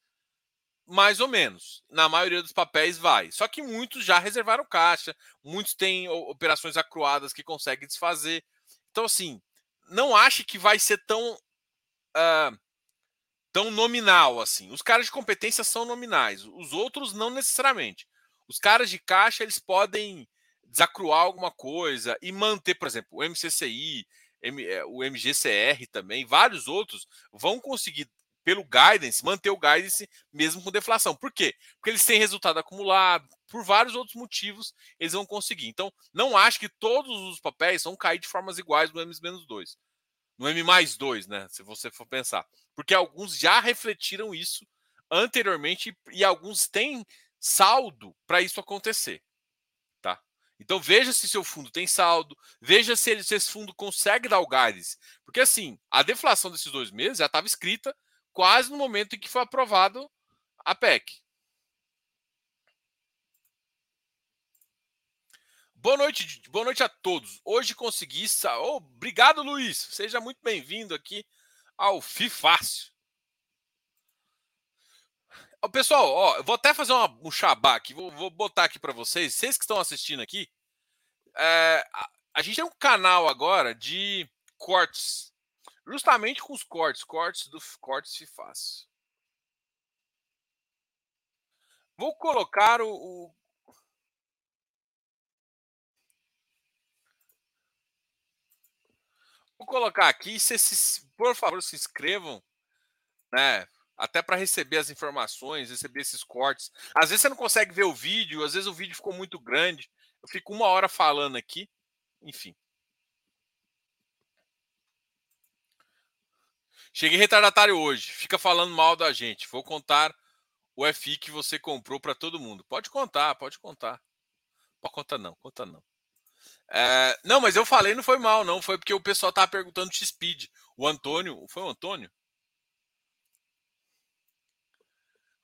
mais ou menos. Na maioria dos papéis vai. Só que muitos já reservaram caixa, muitos têm operações acruadas que conseguem desfazer. Então, assim, não ache que vai ser tão uh, tão nominal assim. Os caras de competência são nominais, os outros não necessariamente. Os caras de caixa eles podem desacruar alguma coisa e manter, por exemplo, o MCCI, eh, o MGCR também, vários outros vão conseguir pelo guidance, manter o guidance mesmo com deflação. Por quê? Porque eles têm resultado acumulado, por vários outros motivos eles vão conseguir. Então, não acho que todos os papéis vão cair de formas iguais no M-2 no M mais 2, né? Se você for pensar. Porque alguns já refletiram isso anteriormente e alguns têm saldo para isso acontecer. Tá? Então veja se seu fundo tem saldo, veja se, ele, se esse fundo consegue dar o guidance. Porque assim, a deflação desses dois meses já estava escrita quase no momento em que foi aprovado a PEC. Boa noite, boa noite a todos. Hoje consegui. Oh, obrigado, Luiz. Seja muito bem-vindo aqui ao FIFácil. Pessoal, ó, vou até fazer uma, um xabá aqui. Vou, vou botar aqui para vocês. Vocês que estão assistindo aqui, é, a, a, gente tem um canal agora de cortes, justamente com os cortes, cortes do cortes FIFácil. Vou colocar o, o Vou colocar aqui, se, se, por favor, se inscrevam, né? Até para receber as informações, receber esses cortes. Às vezes você não consegue ver o vídeo, às vezes o vídeo ficou muito grande. Eu fico uma hora falando aqui, enfim. Cheguei retardatário hoje. Fica falando mal da gente. Vou contar o FI que você comprou para todo mundo. Pode contar, pode contar. Pode contar não, conta não. É, não, mas eu falei, não foi mal, não. Foi porque o pessoal tava perguntando de speed. O Antônio, foi o Antônio?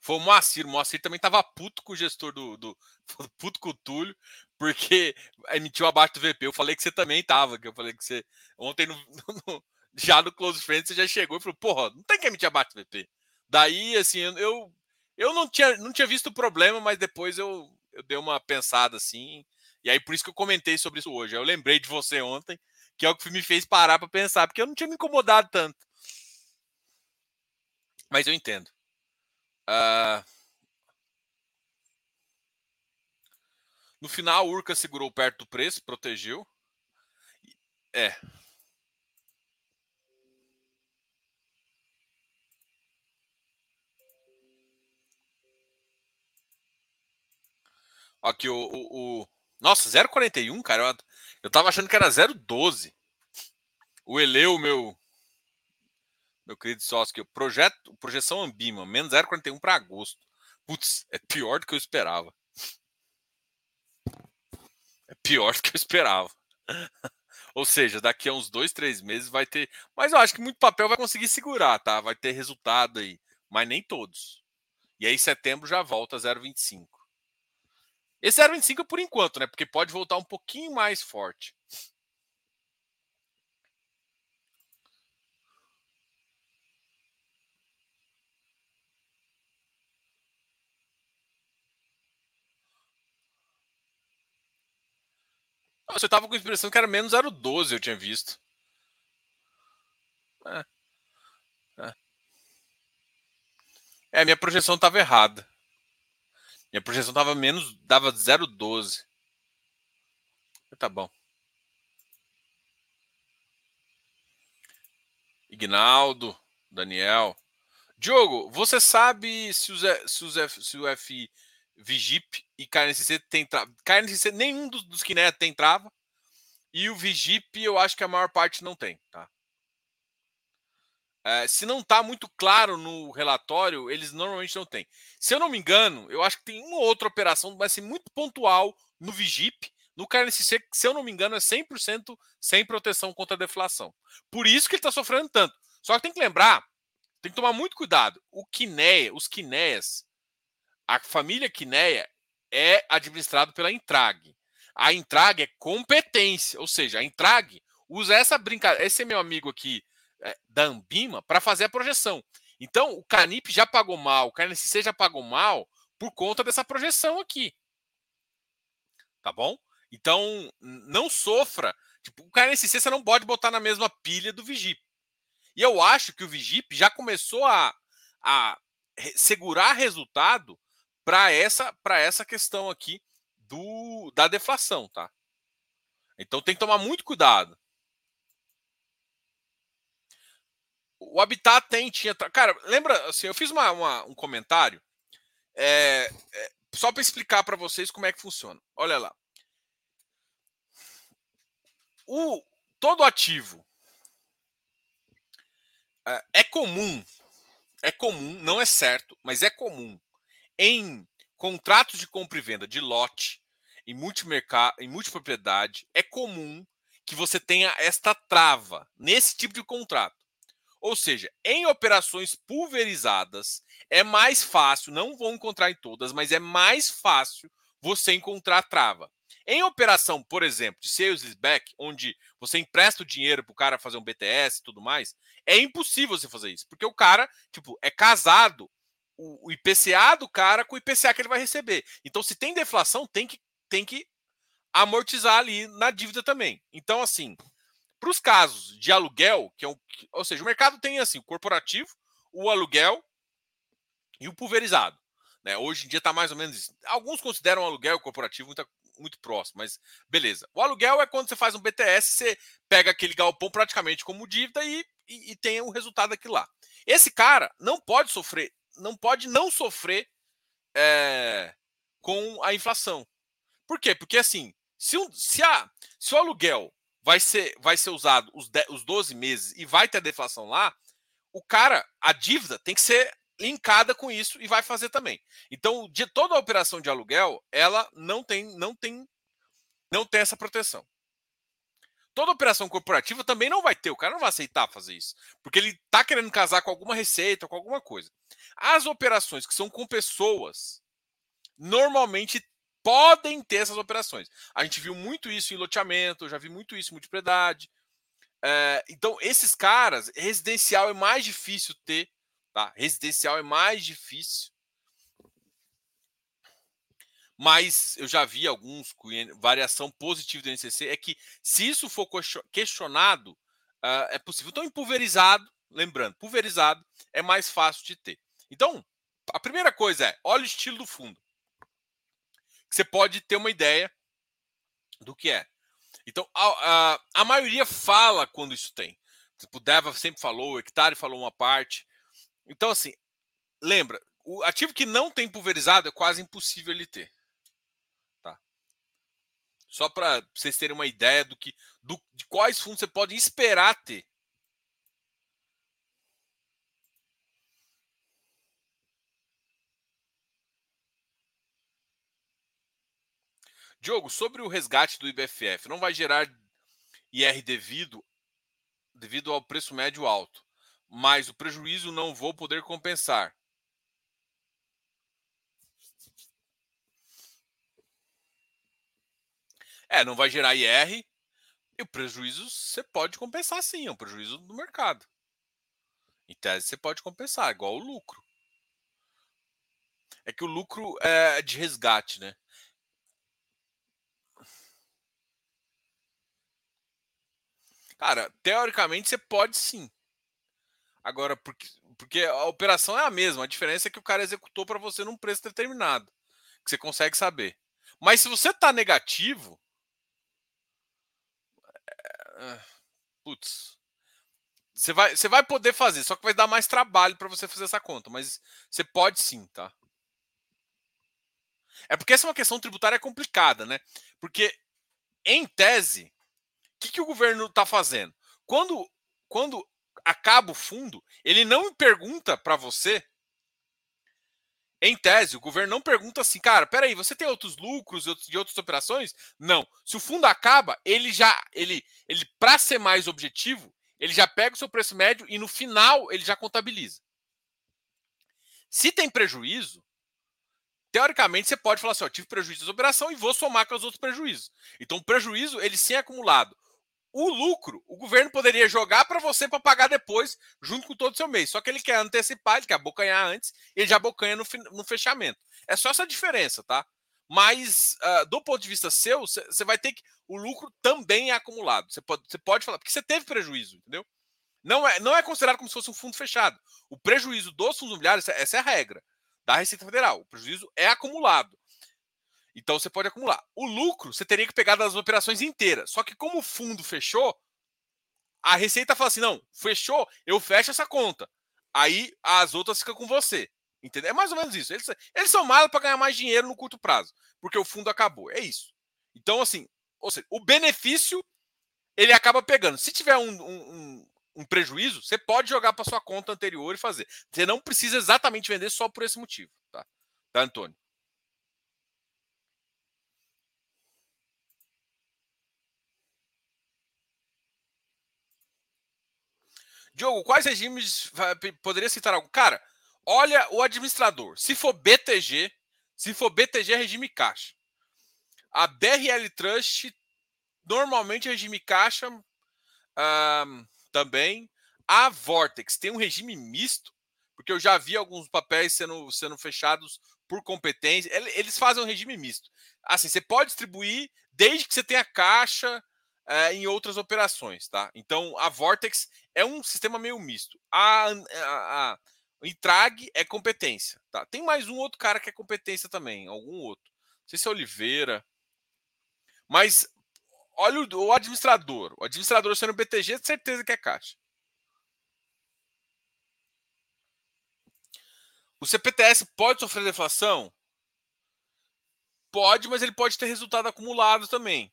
Foi o Moacir. O Moacir também tava puto com o gestor do. do puto com o Túlio, porque emitiu abaixo do VP. Eu falei que você também tava, que eu falei que você. Ontem, no, no, já no Close Friends, você já chegou e falou: porra, não tem que emitir abaixo do VP. Daí, assim, eu, eu não, tinha, não tinha visto o problema, mas depois eu, eu dei uma pensada assim e aí por isso que eu comentei sobre isso hoje. Eu lembrei de você ontem, que é o que me fez parar para pensar, porque eu não tinha me incomodado tanto. Mas eu entendo. Uh... No final, a Urca segurou perto do preço, protegeu. É. Aqui o, o, o nossa, 0,41, cara. Eu, eu tava achando que era 0,12. O Eleu, meu meu querido sócio, que o projeto, projeção Ambima, menos 0,41 para agosto. Putz, é pior do que eu esperava. É pior do que eu esperava. Ou seja, daqui a uns dois, três meses vai ter. Mas eu acho que muito papel vai conseguir segurar, tá? Vai ter resultado aí. Mas nem todos. E aí, setembro já volta a 0,25. Esse 0,25 é por enquanto, né? Porque pode voltar um pouquinho mais forte. Você tava com a impressão que era menos 0,12, eu tinha visto. É. É, é minha projeção estava errada. Minha projeção dava menos, dava 0,12. Tá bom. Ignaldo, Daniel. Diogo, você sabe se, os, se, os, se o F Vigip e KNCC tem trava? KNCC, nenhum dos, dos Kineia tem trava. E o Vigip, eu acho que a maior parte não tem, tá? É, se não está muito claro no relatório, eles normalmente não têm. Se eu não me engano, eu acho que tem uma outra operação, vai ser muito pontual no Vigip. No KNCC, se eu não me engano, é 100% sem proteção contra a deflação. Por isso que ele está sofrendo tanto. Só que tem que lembrar, tem que tomar muito cuidado. O Quineia, os Quineias, a família Quineia é administrado pela Intrag. A Intrag é competência, ou seja, a Intrag usa essa brincadeira. Esse é meu amigo aqui, é, da Ambima para fazer a projeção. Então, o Canip já pagou mal, o KNSC já pagou mal por conta dessa projeção aqui. Tá bom? Então, não sofra. Tipo, o KNSC você não pode botar na mesma pilha do Vigip. E eu acho que o Vigip já começou a, a segurar resultado para essa, essa questão aqui do, da deflação, tá? Então tem que tomar muito cuidado. O Habitat tem, tinha. Cara, lembra, assim, eu fiz uma, uma um comentário é, é, só para explicar para vocês como é que funciona. Olha lá. O, todo ativo é, é comum, é comum, não é certo, mas é comum em contratos de compra e venda de lote, em multimercado, em multipropriedade, é comum que você tenha esta trava nesse tipo de contrato. Ou seja, em operações pulverizadas, é mais fácil, não vou encontrar em todas, mas é mais fácil você encontrar trava. Em operação, por exemplo, de sales back, onde você empresta o dinheiro para o cara fazer um BTS e tudo mais, é impossível você fazer isso, porque o cara, tipo, é casado o, IPCA do cara com o IPCA que ele vai receber. Então, se tem deflação, tem que, tem que amortizar ali na dívida também. Então, assim, para os casos de aluguel, que é um, ou seja, o mercado tem assim, o corporativo, o aluguel e o pulverizado. Né? Hoje em dia está mais ou menos isso. Alguns consideram o aluguel corporativo muito, muito próximo, mas beleza. O aluguel é quando você faz um BTS, você pega aquele galpão praticamente como dívida e, e, e tem o um resultado aqui lá. Esse cara não pode sofrer, não pode não sofrer é, com a inflação. Por quê? Porque assim, se, um, se, a, se o aluguel vai ser, vai ser usado os, os 12 meses e vai ter deflação lá, o cara, a dívida tem que ser linkada com isso e vai fazer também. Então, de toda a operação de aluguel, ela não tem, não tem, não tem essa proteção. Toda operação corporativa também não vai ter, o cara não vai aceitar fazer isso, porque ele está querendo casar com alguma receita, com alguma coisa. As operações que são com pessoas, normalmente podem ter essas operações. A gente viu muito isso em loteamento, já vi muito isso em multipropriedade. É, então, esses caras, residencial é mais difícil ter, tá? Residencial é mais difícil. Mas eu já vi alguns com variação positiva do INCC, é que se isso for questionado, uh, é possível. Então, em pulverizado, lembrando, pulverizado é mais fácil de ter. Então, a primeira coisa é, olha o estilo do fundo você pode ter uma ideia do que é. Então, a, a, a maioria fala quando isso tem. Tipo, o Deva sempre falou, o Hectare falou uma parte. Então, assim, lembra, o ativo que não tem pulverizado é quase impossível ele ter. Só para vocês terem uma ideia do que, do, de quais fundos você pode esperar ter. Diogo, sobre o resgate do IBFF, não vai gerar IR devido, devido ao preço médio alto, mas o prejuízo não vou poder compensar. É, não vai gerar IR e o prejuízo você pode compensar sim, é um prejuízo do mercado. Em tese você pode compensar, igual o lucro. É que o lucro é de resgate, né? Cara, teoricamente você pode sim. Agora, porque, porque a operação é a mesma, a diferença é que o cara executou para você num preço determinado, que você consegue saber. Mas se você tá negativo. É, putz. Você vai, você vai poder fazer, só que vai dar mais trabalho para você fazer essa conta, mas você pode sim, tá? É porque essa é uma questão tributária complicada, né? Porque, em tese, que, que o governo está fazendo? Quando, quando acaba o fundo, ele não pergunta para você. Em tese, o governo não pergunta assim, cara, peraí, você tem outros lucros de outras operações? Não. Se o fundo acaba, ele já, ele, ele para ser mais objetivo, ele já pega o seu preço médio e no final ele já contabiliza. Se tem prejuízo, teoricamente você pode falar assim, ó, tive prejuízo de operação e vou somar com os outros prejuízos. Então o prejuízo ele sim é acumulado O lucro, o governo poderia jogar para você para pagar depois, junto com todo o seu mês. Só que ele quer antecipar, ele quer abocanhar antes, ele já abocanha no, no fechamento. É só essa diferença, tá? Mas, uh, do ponto de vista seu, você vai ter que. O lucro também é acumulado. Você pode, pode falar, porque você teve prejuízo, entendeu? Não é, não é considerado como se fosse um fundo fechado. O prejuízo dos fundos imobiliários, essa é a regra da Receita Federal. O prejuízo é acumulado. Então você pode acumular. O lucro você teria que pegar das operações inteiras. Só que como o fundo fechou, a Receita fala assim: não, fechou, eu fecho essa conta. Aí as outras ficam com você. Entendeu? É mais ou menos isso. Eles, eles são malos para ganhar mais dinheiro no curto prazo, porque o fundo acabou. É isso. Então, assim, ou seja, o benefício ele acaba pegando. Se tiver um, um, um prejuízo, você pode jogar para sua conta anterior e fazer. Você não precisa exatamente vender só por esse motivo, tá? Tá, Antônio? Diogo, quais regimes poderia citar algo? Cara, olha o administrador. Se for BTG, se for BTG é regime caixa. A BRL Trust normalmente é regime caixa também. A Vortex tem um regime misto, porque eu já vi alguns papéis sendo, sendo fechados por competência. Eles fazem um regime misto. Assim, você pode distribuir desde que você tenha caixa é, em outras operações, tá? Então a Vortex é um sistema meio misto. A, a, a Intrag é competência, tá? Tem mais um outro cara que é competência também, algum outro. Não sei se é Oliveira. Mas olha o, o administrador. O administrador sendo BTG, certeza que é caixa. O CPTS pode sofrer deflação? Pode, mas ele pode ter resultado acumulado também.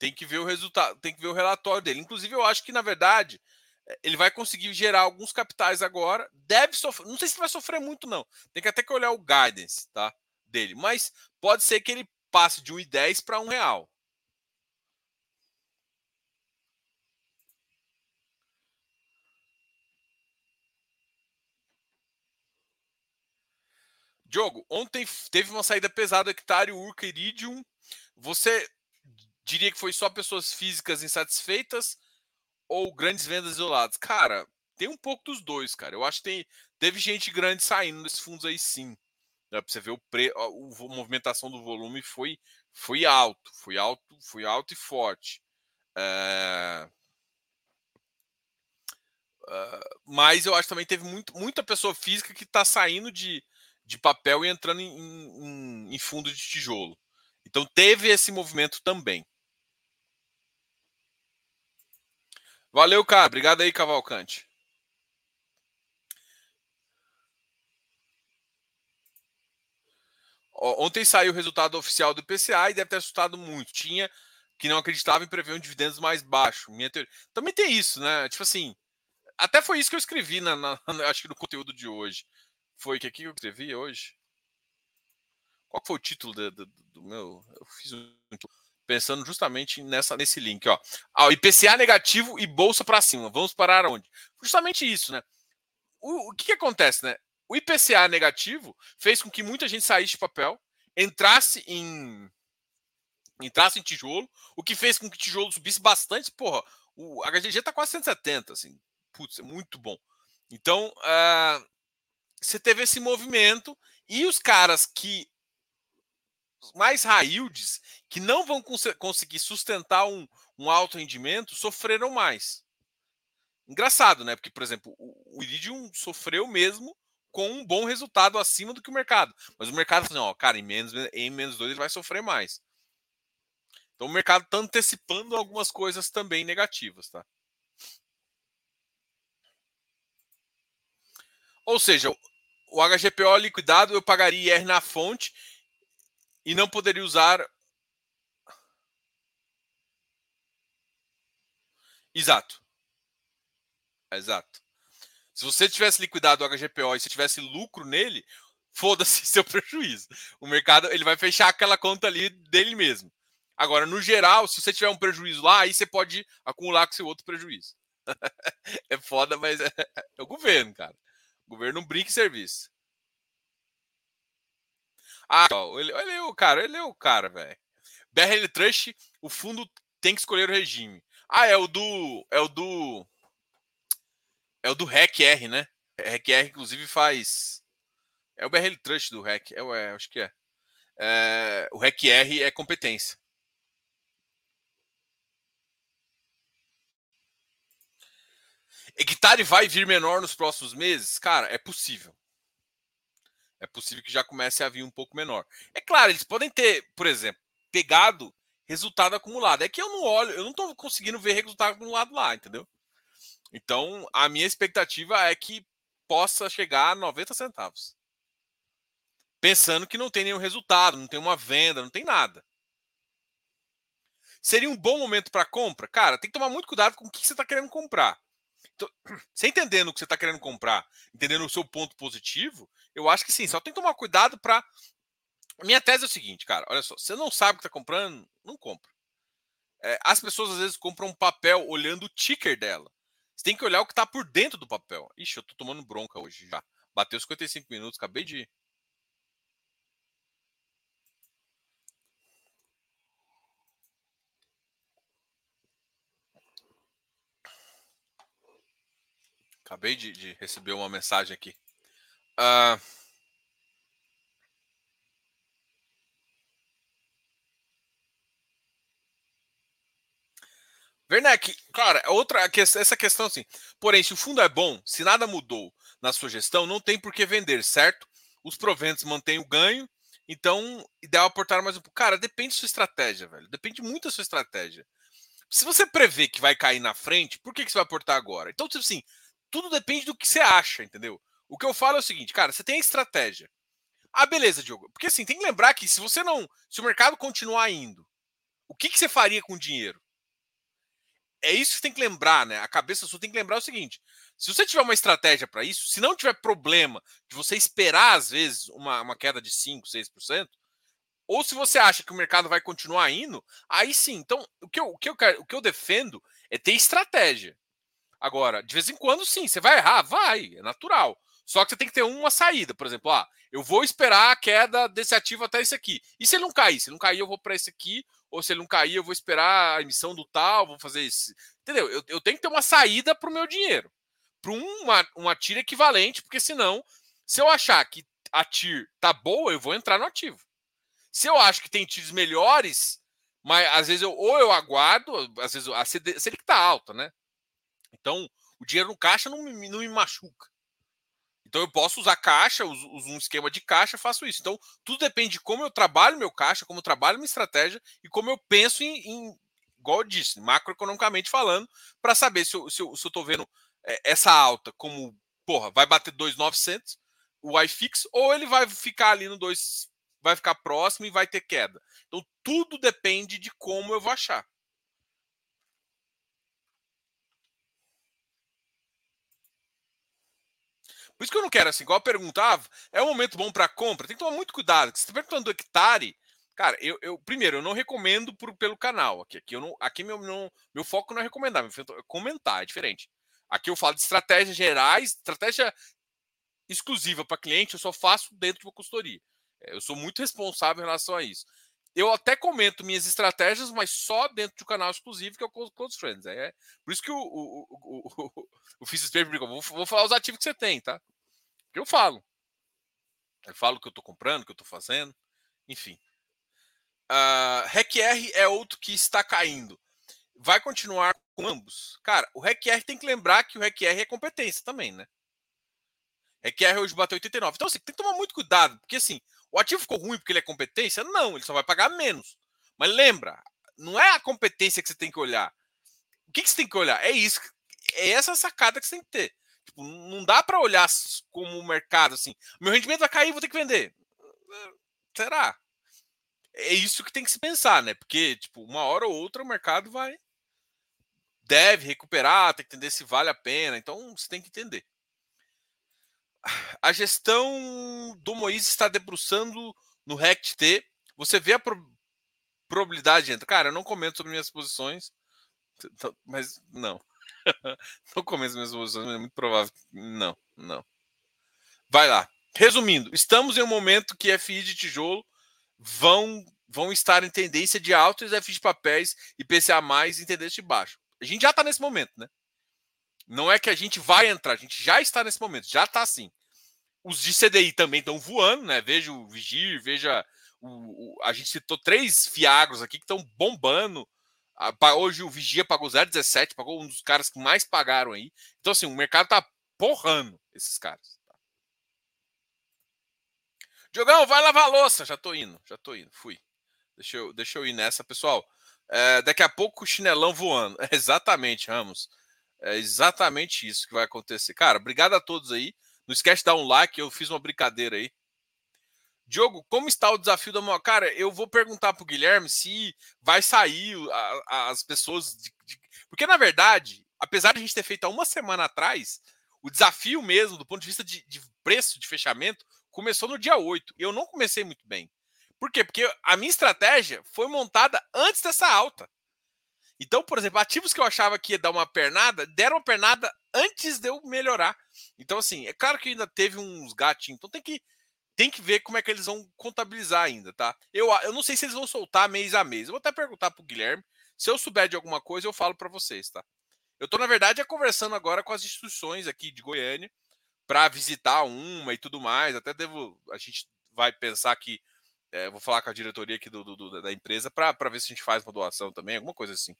Tem que ver o resultado, tem que ver o relatório dele. Inclusive, eu acho que, na verdade, eh, ele vai conseguir gerar alguns capitais agora. Deve sofrer. Não sei se vai sofrer muito, não. Tem que até que olhar o guidance tá, dele. Mas pode ser que ele passe de 1,10 para 1 real. Diogo, ontem teve uma saída pesada hectare, Urca, Iridium. Você diria que foi só pessoas físicas insatisfeitas ou grandes vendas isoladas? Cara, tem um pouco dos dois, cara. Eu acho que tem, teve gente grande saindo desses fundos aí sim. Né? Pra você ver o pre, a, a movimentação do volume foi, foi alto, foi alto, foi alto e forte. É... Uh, mas eu acho que também teve muito, muita pessoa física que está saindo de, de papel e entrando em, em, em fundo de tijolo. Então teve esse movimento também. Valeu, cara. Obrigado aí, Cavalcante. Ontem saiu o resultado oficial do IPCA e deve ter assustado muito. Tinha que não acreditava em prever um dividendos mais baixo. Minha teoria. Também tem isso, né? Tipo assim, até foi isso que eu escrevi na, na acho que no conteúdo de hoje. Foi que aqui eu escrevi hoje. Qual foi o título do, do, do meu? Eu fiz um pensando justamente nessa nesse link, ó. Ah, IPCA negativo e bolsa para cima. Vamos parar onde? Justamente isso, né? O, o que, que, acontece, né? O IPCA negativo fez com que muita gente saísse de papel, entrasse em entrasse em tijolo, o que fez com que tijolo subisse bastante. Porra, o HGG tá quase 170, assim. Putz, é muito bom. Então, uh, você teve esse movimento e os caras que mais yields, que não vão cons conseguir sustentar um, um alto rendimento, sofreram mais. Engraçado, né? Porque, por exemplo, o, o Iridium sofreu mesmo com um bom resultado acima do que o mercado. Mas o mercado assim, ó, cara, em menos, em menos dois ele vai sofrer mais. Então o mercado está antecipando algumas coisas também negativas, tá? Ou seja, o HGPO liquidado eu pagaria IR na fonte e não poderia usar. Exato. Exato. Se você tivesse liquidado o HGPO e se tivesse lucro nele, foda-se seu prejuízo. O mercado ele vai fechar aquela conta ali dele mesmo. Agora, no geral, se você tiver um prejuízo lá, aí você pode acumular com seu outro prejuízo. é foda, mas é, é, o governo, cara. O governo brinca em serviço. Ah, ele, ele é o cara, ele é o cara, velho. BRL Trust, o fundo tem que escolher o regime. Ah, é o do. É o do. É o do REC-R, né? REC-R, inclusive, faz. É o BRL Trust do REC. É, é, acho que é. é o REC-R é competência. Hectare vai vir menor nos próximos meses? Cara, é possível. É possível que já comece a vir um pouco menor. É claro, eles podem ter, por exemplo, pegado resultado acumulado. É que eu não olho, eu não estou conseguindo ver resultado acumulado lá, entendeu? Então, a minha expectativa é que possa chegar a 90 centavos. Pensando que não tem nenhum resultado, não tem uma venda, não tem nada. Seria um bom momento para compra? Cara, tem que tomar muito cuidado com o que você está querendo comprar. Então, você entendendo o que você está querendo comprar, entendendo o seu ponto positivo, eu acho que sim. Só tem que tomar cuidado para. Minha tese é o seguinte, cara. Olha só, você não sabe o que está comprando, não compra. É, as pessoas às vezes compram um papel olhando o ticker dela. Você tem que olhar o que está por dentro do papel. Ixi, eu tô tomando bronca hoje já. Bateu 55 minutos, acabei de. Acabei de, de receber uma mensagem aqui. Uh... Werneck, cara, outra essa questão assim. Porém, se o fundo é bom, se nada mudou na sua gestão, não tem por que vender, certo? Os proventos mantêm o ganho, então ideal aportar mais um pouco. Cara, depende da sua estratégia, velho. Depende muito da sua estratégia. Se você prevê que vai cair na frente, por que, que você vai aportar agora? Então, tipo assim, tudo depende do que você acha, entendeu? O que eu falo é o seguinte, cara, você tem a estratégia. Ah, beleza, Diogo. Porque assim, tem que lembrar que se você não. Se o mercado continuar indo, o que, que você faria com o dinheiro? É isso que você tem que lembrar, né? A cabeça sua tem que lembrar o seguinte: se você tiver uma estratégia para isso, se não tiver problema de você esperar, às vezes, uma, uma queda de 5%, 6%, ou se você acha que o mercado vai continuar indo, aí sim. Então, o que eu, o que eu, o que eu defendo é ter estratégia. Agora, de vez em quando, sim, você vai errar? Vai, é natural. Só que você tem que ter uma saída. Por exemplo, ah, eu vou esperar a queda desse ativo até esse aqui. E se ele não cair? Se ele não cair, eu vou para esse aqui. Ou se ele não cair, eu vou esperar a emissão do tal, vou fazer isso. Entendeu? Eu, eu tenho que ter uma saída para o meu dinheiro. Para uma, uma TIR equivalente, porque senão, se eu achar que a TIR tá boa, eu vou entrar no ativo. Se eu acho que tem TIRs melhores, mas às vezes eu ou eu aguardo, às vezes a Selic tá alta, né? Então, o dinheiro no caixa não não me machuca. Então, eu posso usar caixa, uso, uso um esquema de caixa, faço isso. Então, tudo depende de como eu trabalho meu caixa, como eu trabalho minha estratégia e como eu penso em, em igual eu disse, macroeconomicamente falando, para saber se eu, se, se vendo é, essa alta como, porra, vai bater 2,900, o iFix, ou ele vai ficar ali no 2, vai ficar próximo e vai ter queda. Então, tudo depende de como eu vou achar. Por isso que eu não quero, assim, igual perguntava, é um momento bom para compra, tem que tomar muito cuidado. Se você está perguntando do hectare, cara, eu, eu, primeiro, eu não recomendo por, pelo canal. Aqui, aqui, eu não, aqui meu, não, meu foco não é recomendar, meu foco é comentar, é diferente. Aqui eu falo de estratégias gerais, estratégia exclusiva para cliente, eu só faço dentro de uma consultoria. É, eu sou muito responsável em relação a isso. Eu até comento minhas estratégias, mas só dentro do canal exclusivo que é o Close Friends. É, por isso que o, o, o, o, o Fizz vou, vou falar os ativos que você tem, tá? Que eu falo. Eu falo o que eu estou comprando, o que eu estou fazendo, enfim. Uh, REC-R é outro que está caindo. Vai continuar com ambos? Cara, o REC-R tem que lembrar que o REC-R é competência também, né? REC-R hoje bateu 89. Então, assim, tem que tomar muito cuidado, porque assim, o ativo ficou ruim porque ele é competência? Não, ele só vai pagar menos. Mas lembra, não é a competência que você tem que olhar. O que, que você tem que olhar? É isso. É essa sacada que você tem que ter. Tipo, não dá para olhar como o mercado assim. Meu rendimento vai cair, vou ter que vender. Será? É isso que tem que se pensar, né? Porque, tipo, uma hora ou outra o mercado vai. Deve recuperar, tem que entender se vale a pena. Então, você tem que entender a gestão do Moisés está debruçando no RECT. Você vê a pro probabilidade de Cara, eu não comento sobre minhas posições, mas não. não comento sobre minhas posições, mas é muito provável. Não, não. Vai lá. Resumindo, estamos em um momento que FI de tijolo vão, vão estar em tendência de alta e FI de papéis e PCA mais em tendência de baixo. A gente já está nesse momento, né? Não é que a gente vai entrar, a gente já está nesse momento, já está assim. Os de CDI também estão voando, né? Veja o Vigir, veja o, o, a gente citou três Fiagros aqui que estão bombando. Hoje o Vigia pagou 0,17, pagou um dos caras que mais pagaram aí. Então, assim, o mercado tá porrando esses caras. Tá? Diogão, vai lavar a louça. Já tô indo, já tô indo. Fui. Deixa eu, deixa eu ir nessa, pessoal. É, daqui a pouco o chinelão voando. Exatamente, Ramos. É exatamente isso que vai acontecer. Cara, obrigado a todos aí. Não esquece de dar um like. Eu fiz uma brincadeira aí. Diogo, como está o desafio da Moa? Cara, eu vou perguntar para o Guilherme se vai sair a, as pessoas. De, de... Porque, na verdade, apesar de a gente ter feito há uma semana atrás, o desafio mesmo, do ponto de vista de, de preço de fechamento, começou no dia 8. Eu não comecei muito bem. Por quê? Porque a minha estratégia foi montada antes dessa alta. Então, por exemplo, ativos que eu achava que ia dar uma pernada, deram uma pernada antes de eu melhorar. Então, assim, é claro que ainda teve uns gatinhos. Então tem que tem que ver como é que eles vão contabilizar ainda, tá? Eu, eu não sei se eles vão soltar mês a mês. Eu vou até perguntar pro Guilherme. Se eu souber de alguma coisa, eu falo para vocês, tá? Eu tô, na verdade, é conversando agora com as instituições aqui de Goiânia para visitar uma e tudo mais. Até devo. A gente vai pensar que. É, vou falar com a diretoria aqui do, do da empresa para ver se a gente faz uma doação também, alguma coisa assim.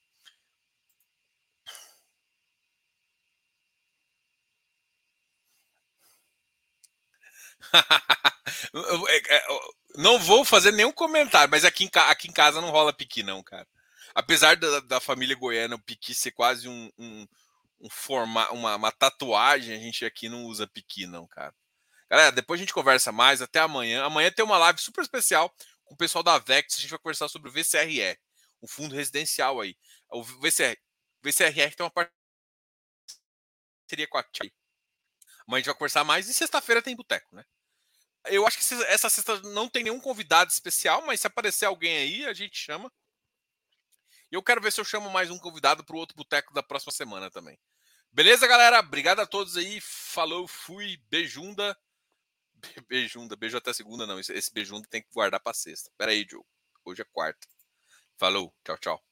não vou fazer nenhum comentário, mas aqui em, aqui em casa não rola piqui, não, cara. Apesar da, da família goiana o piqui ser quase um, um, um forma, uma, uma tatuagem, a gente aqui não usa piqui, não, cara. Galera, depois a gente conversa mais. Até amanhã. Amanhã tem uma live super especial com o pessoal da Vex. A gente vai conversar sobre o VCRE, um fundo residencial aí. O VCR, VCRR tem uma parceria com a TIA. Amanhã a gente vai conversar mais. E sexta-feira tem boteco, né? Eu acho que essa sexta não tem nenhum convidado especial, mas se aparecer alguém aí, a gente chama. E eu quero ver se eu chamo mais um convidado para o outro boteco da próxima semana também. Beleza, galera? Obrigado a todos aí. Falou, fui, beijunda. Beijunda, beijo até segunda, não. Esse beijunda tem que guardar para sexta. Pera aí, Diogo. Hoje é quarta. Falou, tchau, tchau.